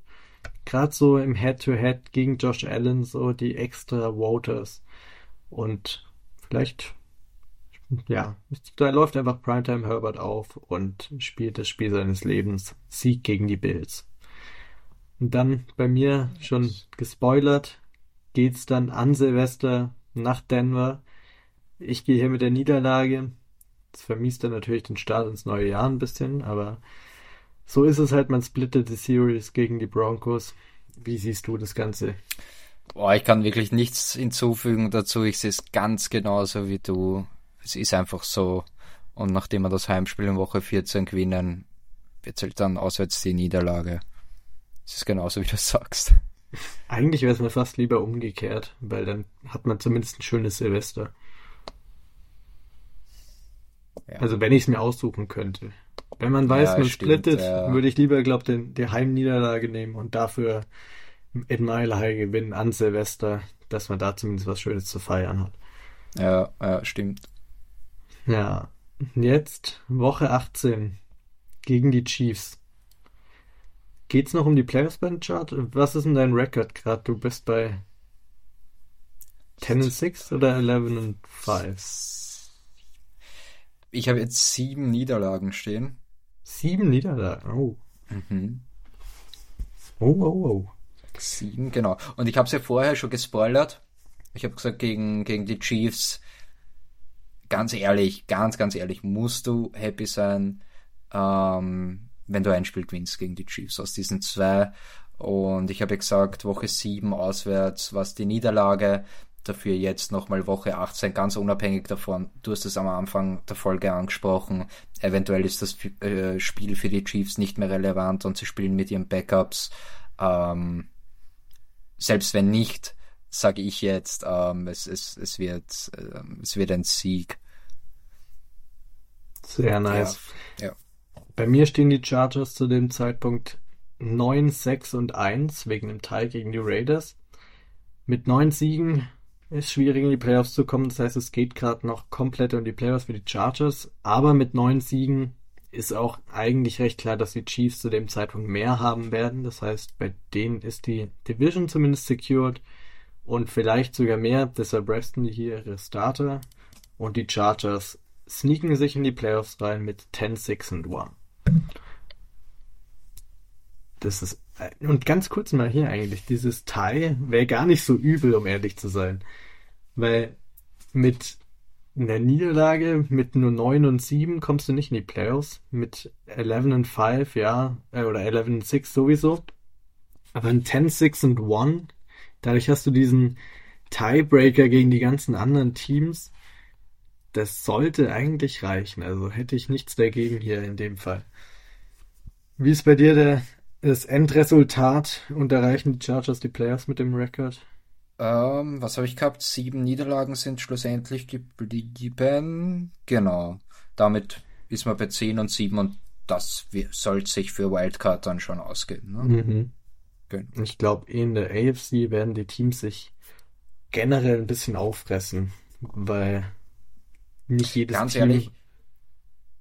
gerade so im Head-to-Head -Head gegen Josh Allen so die extra Voters. Und vielleicht, ja, da läuft einfach Primetime Herbert auf und spielt das Spiel seines Lebens. Sieg gegen die Bills. Und dann bei mir schon gespoilert, geht's dann an Silvester nach Denver. Ich gehe hier mit der Niederlage. Das vermiest dann natürlich den Start ins neue Jahr ein bisschen, aber so ist es halt, man splittet die Series gegen die Broncos. Wie siehst du das Ganze? Boah, ich kann wirklich nichts hinzufügen dazu. Ich sehe es ganz genauso wie du. Es ist einfach so. Und nachdem wir das Heimspiel in Woche 14 gewinnen, wird es halt dann auswärts die Niederlage. Es ist genauso, wie du sagst. Eigentlich wäre es mir fast lieber umgekehrt, weil dann hat man zumindest ein schönes Silvester. Ja. Also wenn ich es mir aussuchen könnte. Wenn man weiß, ja, man stimmt, splittet, ja. würde ich lieber, glaube ich, die Heimniederlage nehmen und dafür in Mile High gewinnen an Silvester, dass man da zumindest was Schönes zu feiern hat. Ja, ja, stimmt. Ja, jetzt Woche 18 gegen die Chiefs. Geht's noch um die Players Band Chart? Was ist denn dein Rekord gerade? Du bist bei 10 and 6 oder 11 and 5? Ich habe jetzt sieben Niederlagen stehen. Sieben Niederlagen. Oh. Mhm. Oh, oh, oh. Sieben, genau. Und ich habe es ja vorher schon gespoilert. Ich habe gesagt, gegen, gegen die Chiefs, ganz ehrlich, ganz, ganz ehrlich, musst du happy sein, ähm, wenn du ein Spiel gewinnst gegen die Chiefs aus diesen zwei. Und ich habe gesagt, Woche sieben auswärts, was die Niederlage, dafür jetzt nochmal Woche 18, ganz unabhängig davon. Du hast es am Anfang der Folge angesprochen. Eventuell ist das äh, Spiel für die Chiefs nicht mehr relevant und sie spielen mit ihren Backups. Ähm, selbst wenn nicht, sage ich jetzt, ähm, es, es, es, wird, äh, es wird ein Sieg. Sehr nice. Ja, ja. Bei mir stehen die Chargers zu dem Zeitpunkt 9, 6 und 1 wegen dem Teil gegen die Raiders. Mit neun Siegen ist schwierig in die Playoffs zu kommen. Das heißt, es geht gerade noch komplett um die Playoffs für die Chargers. Aber mit neun Siegen ist auch eigentlich recht klar, dass die Chiefs zu dem Zeitpunkt mehr haben werden. Das heißt, bei denen ist die Division zumindest secured und vielleicht sogar mehr. Deshalb resten die hier ihre Starter und die Chargers sneaken sich in die Playoffs rein mit 10, 6 und 1. Das ist und ganz kurz mal hier eigentlich, dieses Tie wäre gar nicht so übel, um ehrlich zu sein. Weil mit einer Niederlage mit nur 9 und 7 kommst du nicht in die Playoffs. Mit 11 und 5, ja, äh, oder 11 und 6 sowieso. Aber ein 10, 6 und 1, dadurch hast du diesen Tiebreaker gegen die ganzen anderen Teams. Das sollte eigentlich reichen. Also hätte ich nichts dagegen hier in dem Fall. Wie ist bei dir der das Endresultat und erreichen die Chargers die Playoffs mit dem Rekord? Ähm, was habe ich gehabt? Sieben Niederlagen sind schlussendlich geblieben. Genau. Damit ist man bei 10 und 7 und das soll sich für Wildcard dann schon ausgehen. Ne? Mhm. Genau. Ich glaube, in der AFC werden die Teams sich generell ein bisschen auffressen, weil nicht jedes Ganz Team ehrlich,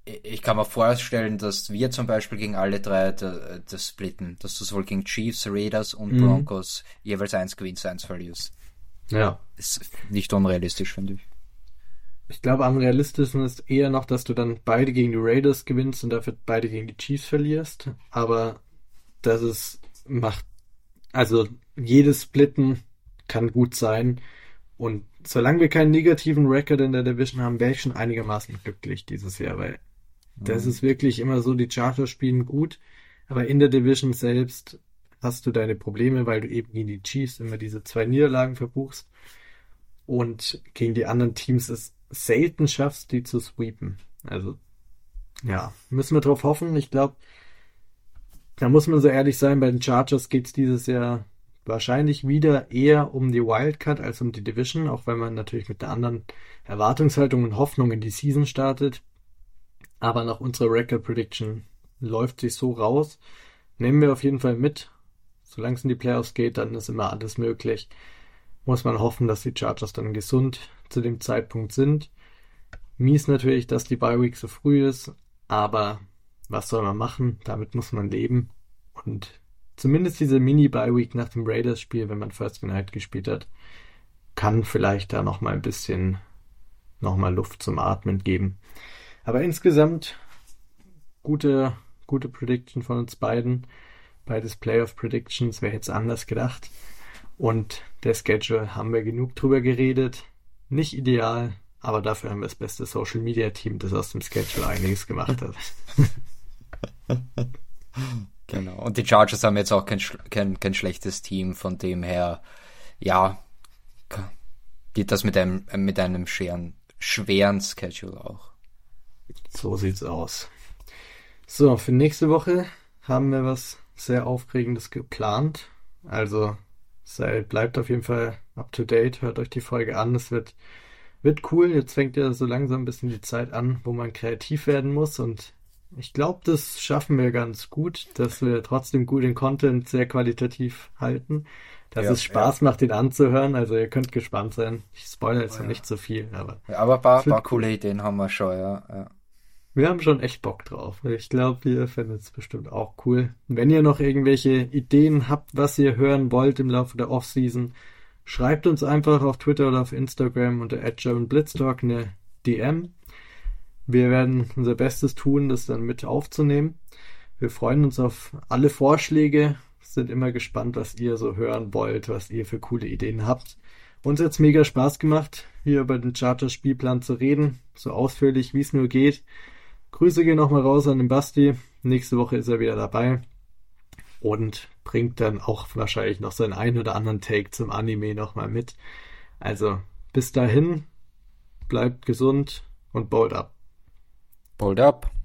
ich kann mir vorstellen, dass wir zum Beispiel gegen alle drei das splitten, dass du sowohl gegen Chiefs, Raiders und mhm. Broncos jeweils eins gewinnst, eins verlierst. Ja. Ist nicht unrealistisch, finde ich. Ich glaube, am realistischsten ist eher noch, dass du dann beide gegen die Raiders gewinnst und dafür beide gegen die Chiefs verlierst. Aber das ist, macht, also jedes Splitten kann gut sein. Und solange wir keinen negativen Record in der Division haben, wäre ich schon einigermaßen glücklich dieses Jahr, weil das mhm. ist wirklich immer so, die Chargers spielen gut, aber in der Division selbst hast du deine Probleme, weil du eben gegen die Chiefs immer diese zwei Niederlagen verbuchst und gegen die anderen Teams es selten schaffst, die zu sweepen. Also, ja, müssen wir drauf hoffen. Ich glaube, da muss man so ehrlich sein, bei den Chargers geht es dieses Jahr wahrscheinlich wieder eher um die Wildcard als um die Division, auch wenn man natürlich mit der anderen Erwartungshaltung und Hoffnung in die Season startet. Aber nach unserer Record Prediction läuft sich so raus. Nehmen wir auf jeden Fall mit. Solange es in die Playoffs geht, dann ist immer alles möglich. Muss man hoffen, dass die Chargers dann gesund zu dem Zeitpunkt sind. Mies natürlich, dass die Bye Week so früh ist, aber was soll man machen? Damit muss man leben. Und zumindest diese Mini-Bye Week nach dem Raiders-Spiel, wenn man First Night gespielt hat, kann vielleicht da nochmal ein bisschen nochmal Luft zum Atmen geben. Aber insgesamt gute, gute Prediction von uns beiden. Beides Playoff Predictions, wer jetzt anders gedacht. Und der Schedule haben wir genug drüber geredet. Nicht ideal, aber dafür haben wir das beste Social Media Team, das aus dem Schedule einiges gemacht hat. [LAUGHS] [LAUGHS] genau. Und die Chargers haben jetzt auch kein, kein, kein schlechtes Team, von dem her, ja, geht das mit einem, mit einem schweren, schweren Schedule auch. So sieht's aus. So, für nächste Woche haben wir was sehr Aufregendes geplant. Also seid, bleibt auf jeden Fall up to date, hört euch die Folge an. Es wird, wird cool. Jetzt fängt ja so langsam ein bisschen die Zeit an, wo man kreativ werden muss und ich glaube, das schaffen wir ganz gut, dass wir trotzdem gut den Content sehr qualitativ halten dass ja, es Spaß ja. macht, ihn anzuhören. Also ihr könnt gespannt sein. Ich spoilere jetzt oh, noch nicht so viel, aber. Ja, aber ein paar, paar coole Ideen haben wir schon, ja. Wir haben schon echt Bock drauf. Ich glaube, ihr findet es bestimmt auch cool. Wenn ihr noch irgendwelche Ideen habt, was ihr hören wollt im Laufe der Offseason, schreibt uns einfach auf Twitter oder auf Instagram unter @germanblitztalk eine DM. Wir werden unser Bestes tun, das dann mit aufzunehmen. Wir freuen uns auf alle Vorschläge, sind immer gespannt, was ihr so hören wollt, was ihr für coole Ideen habt. Uns hat es mega Spaß gemacht, hier über den Charter-Spielplan zu reden, so ausführlich wie es nur geht. Grüße gehen nochmal raus an den Basti. Nächste Woche ist er wieder dabei und bringt dann auch wahrscheinlich noch seinen ein oder anderen Take zum Anime nochmal mit. Also bis dahin, bleibt gesund und bold up. Bold up.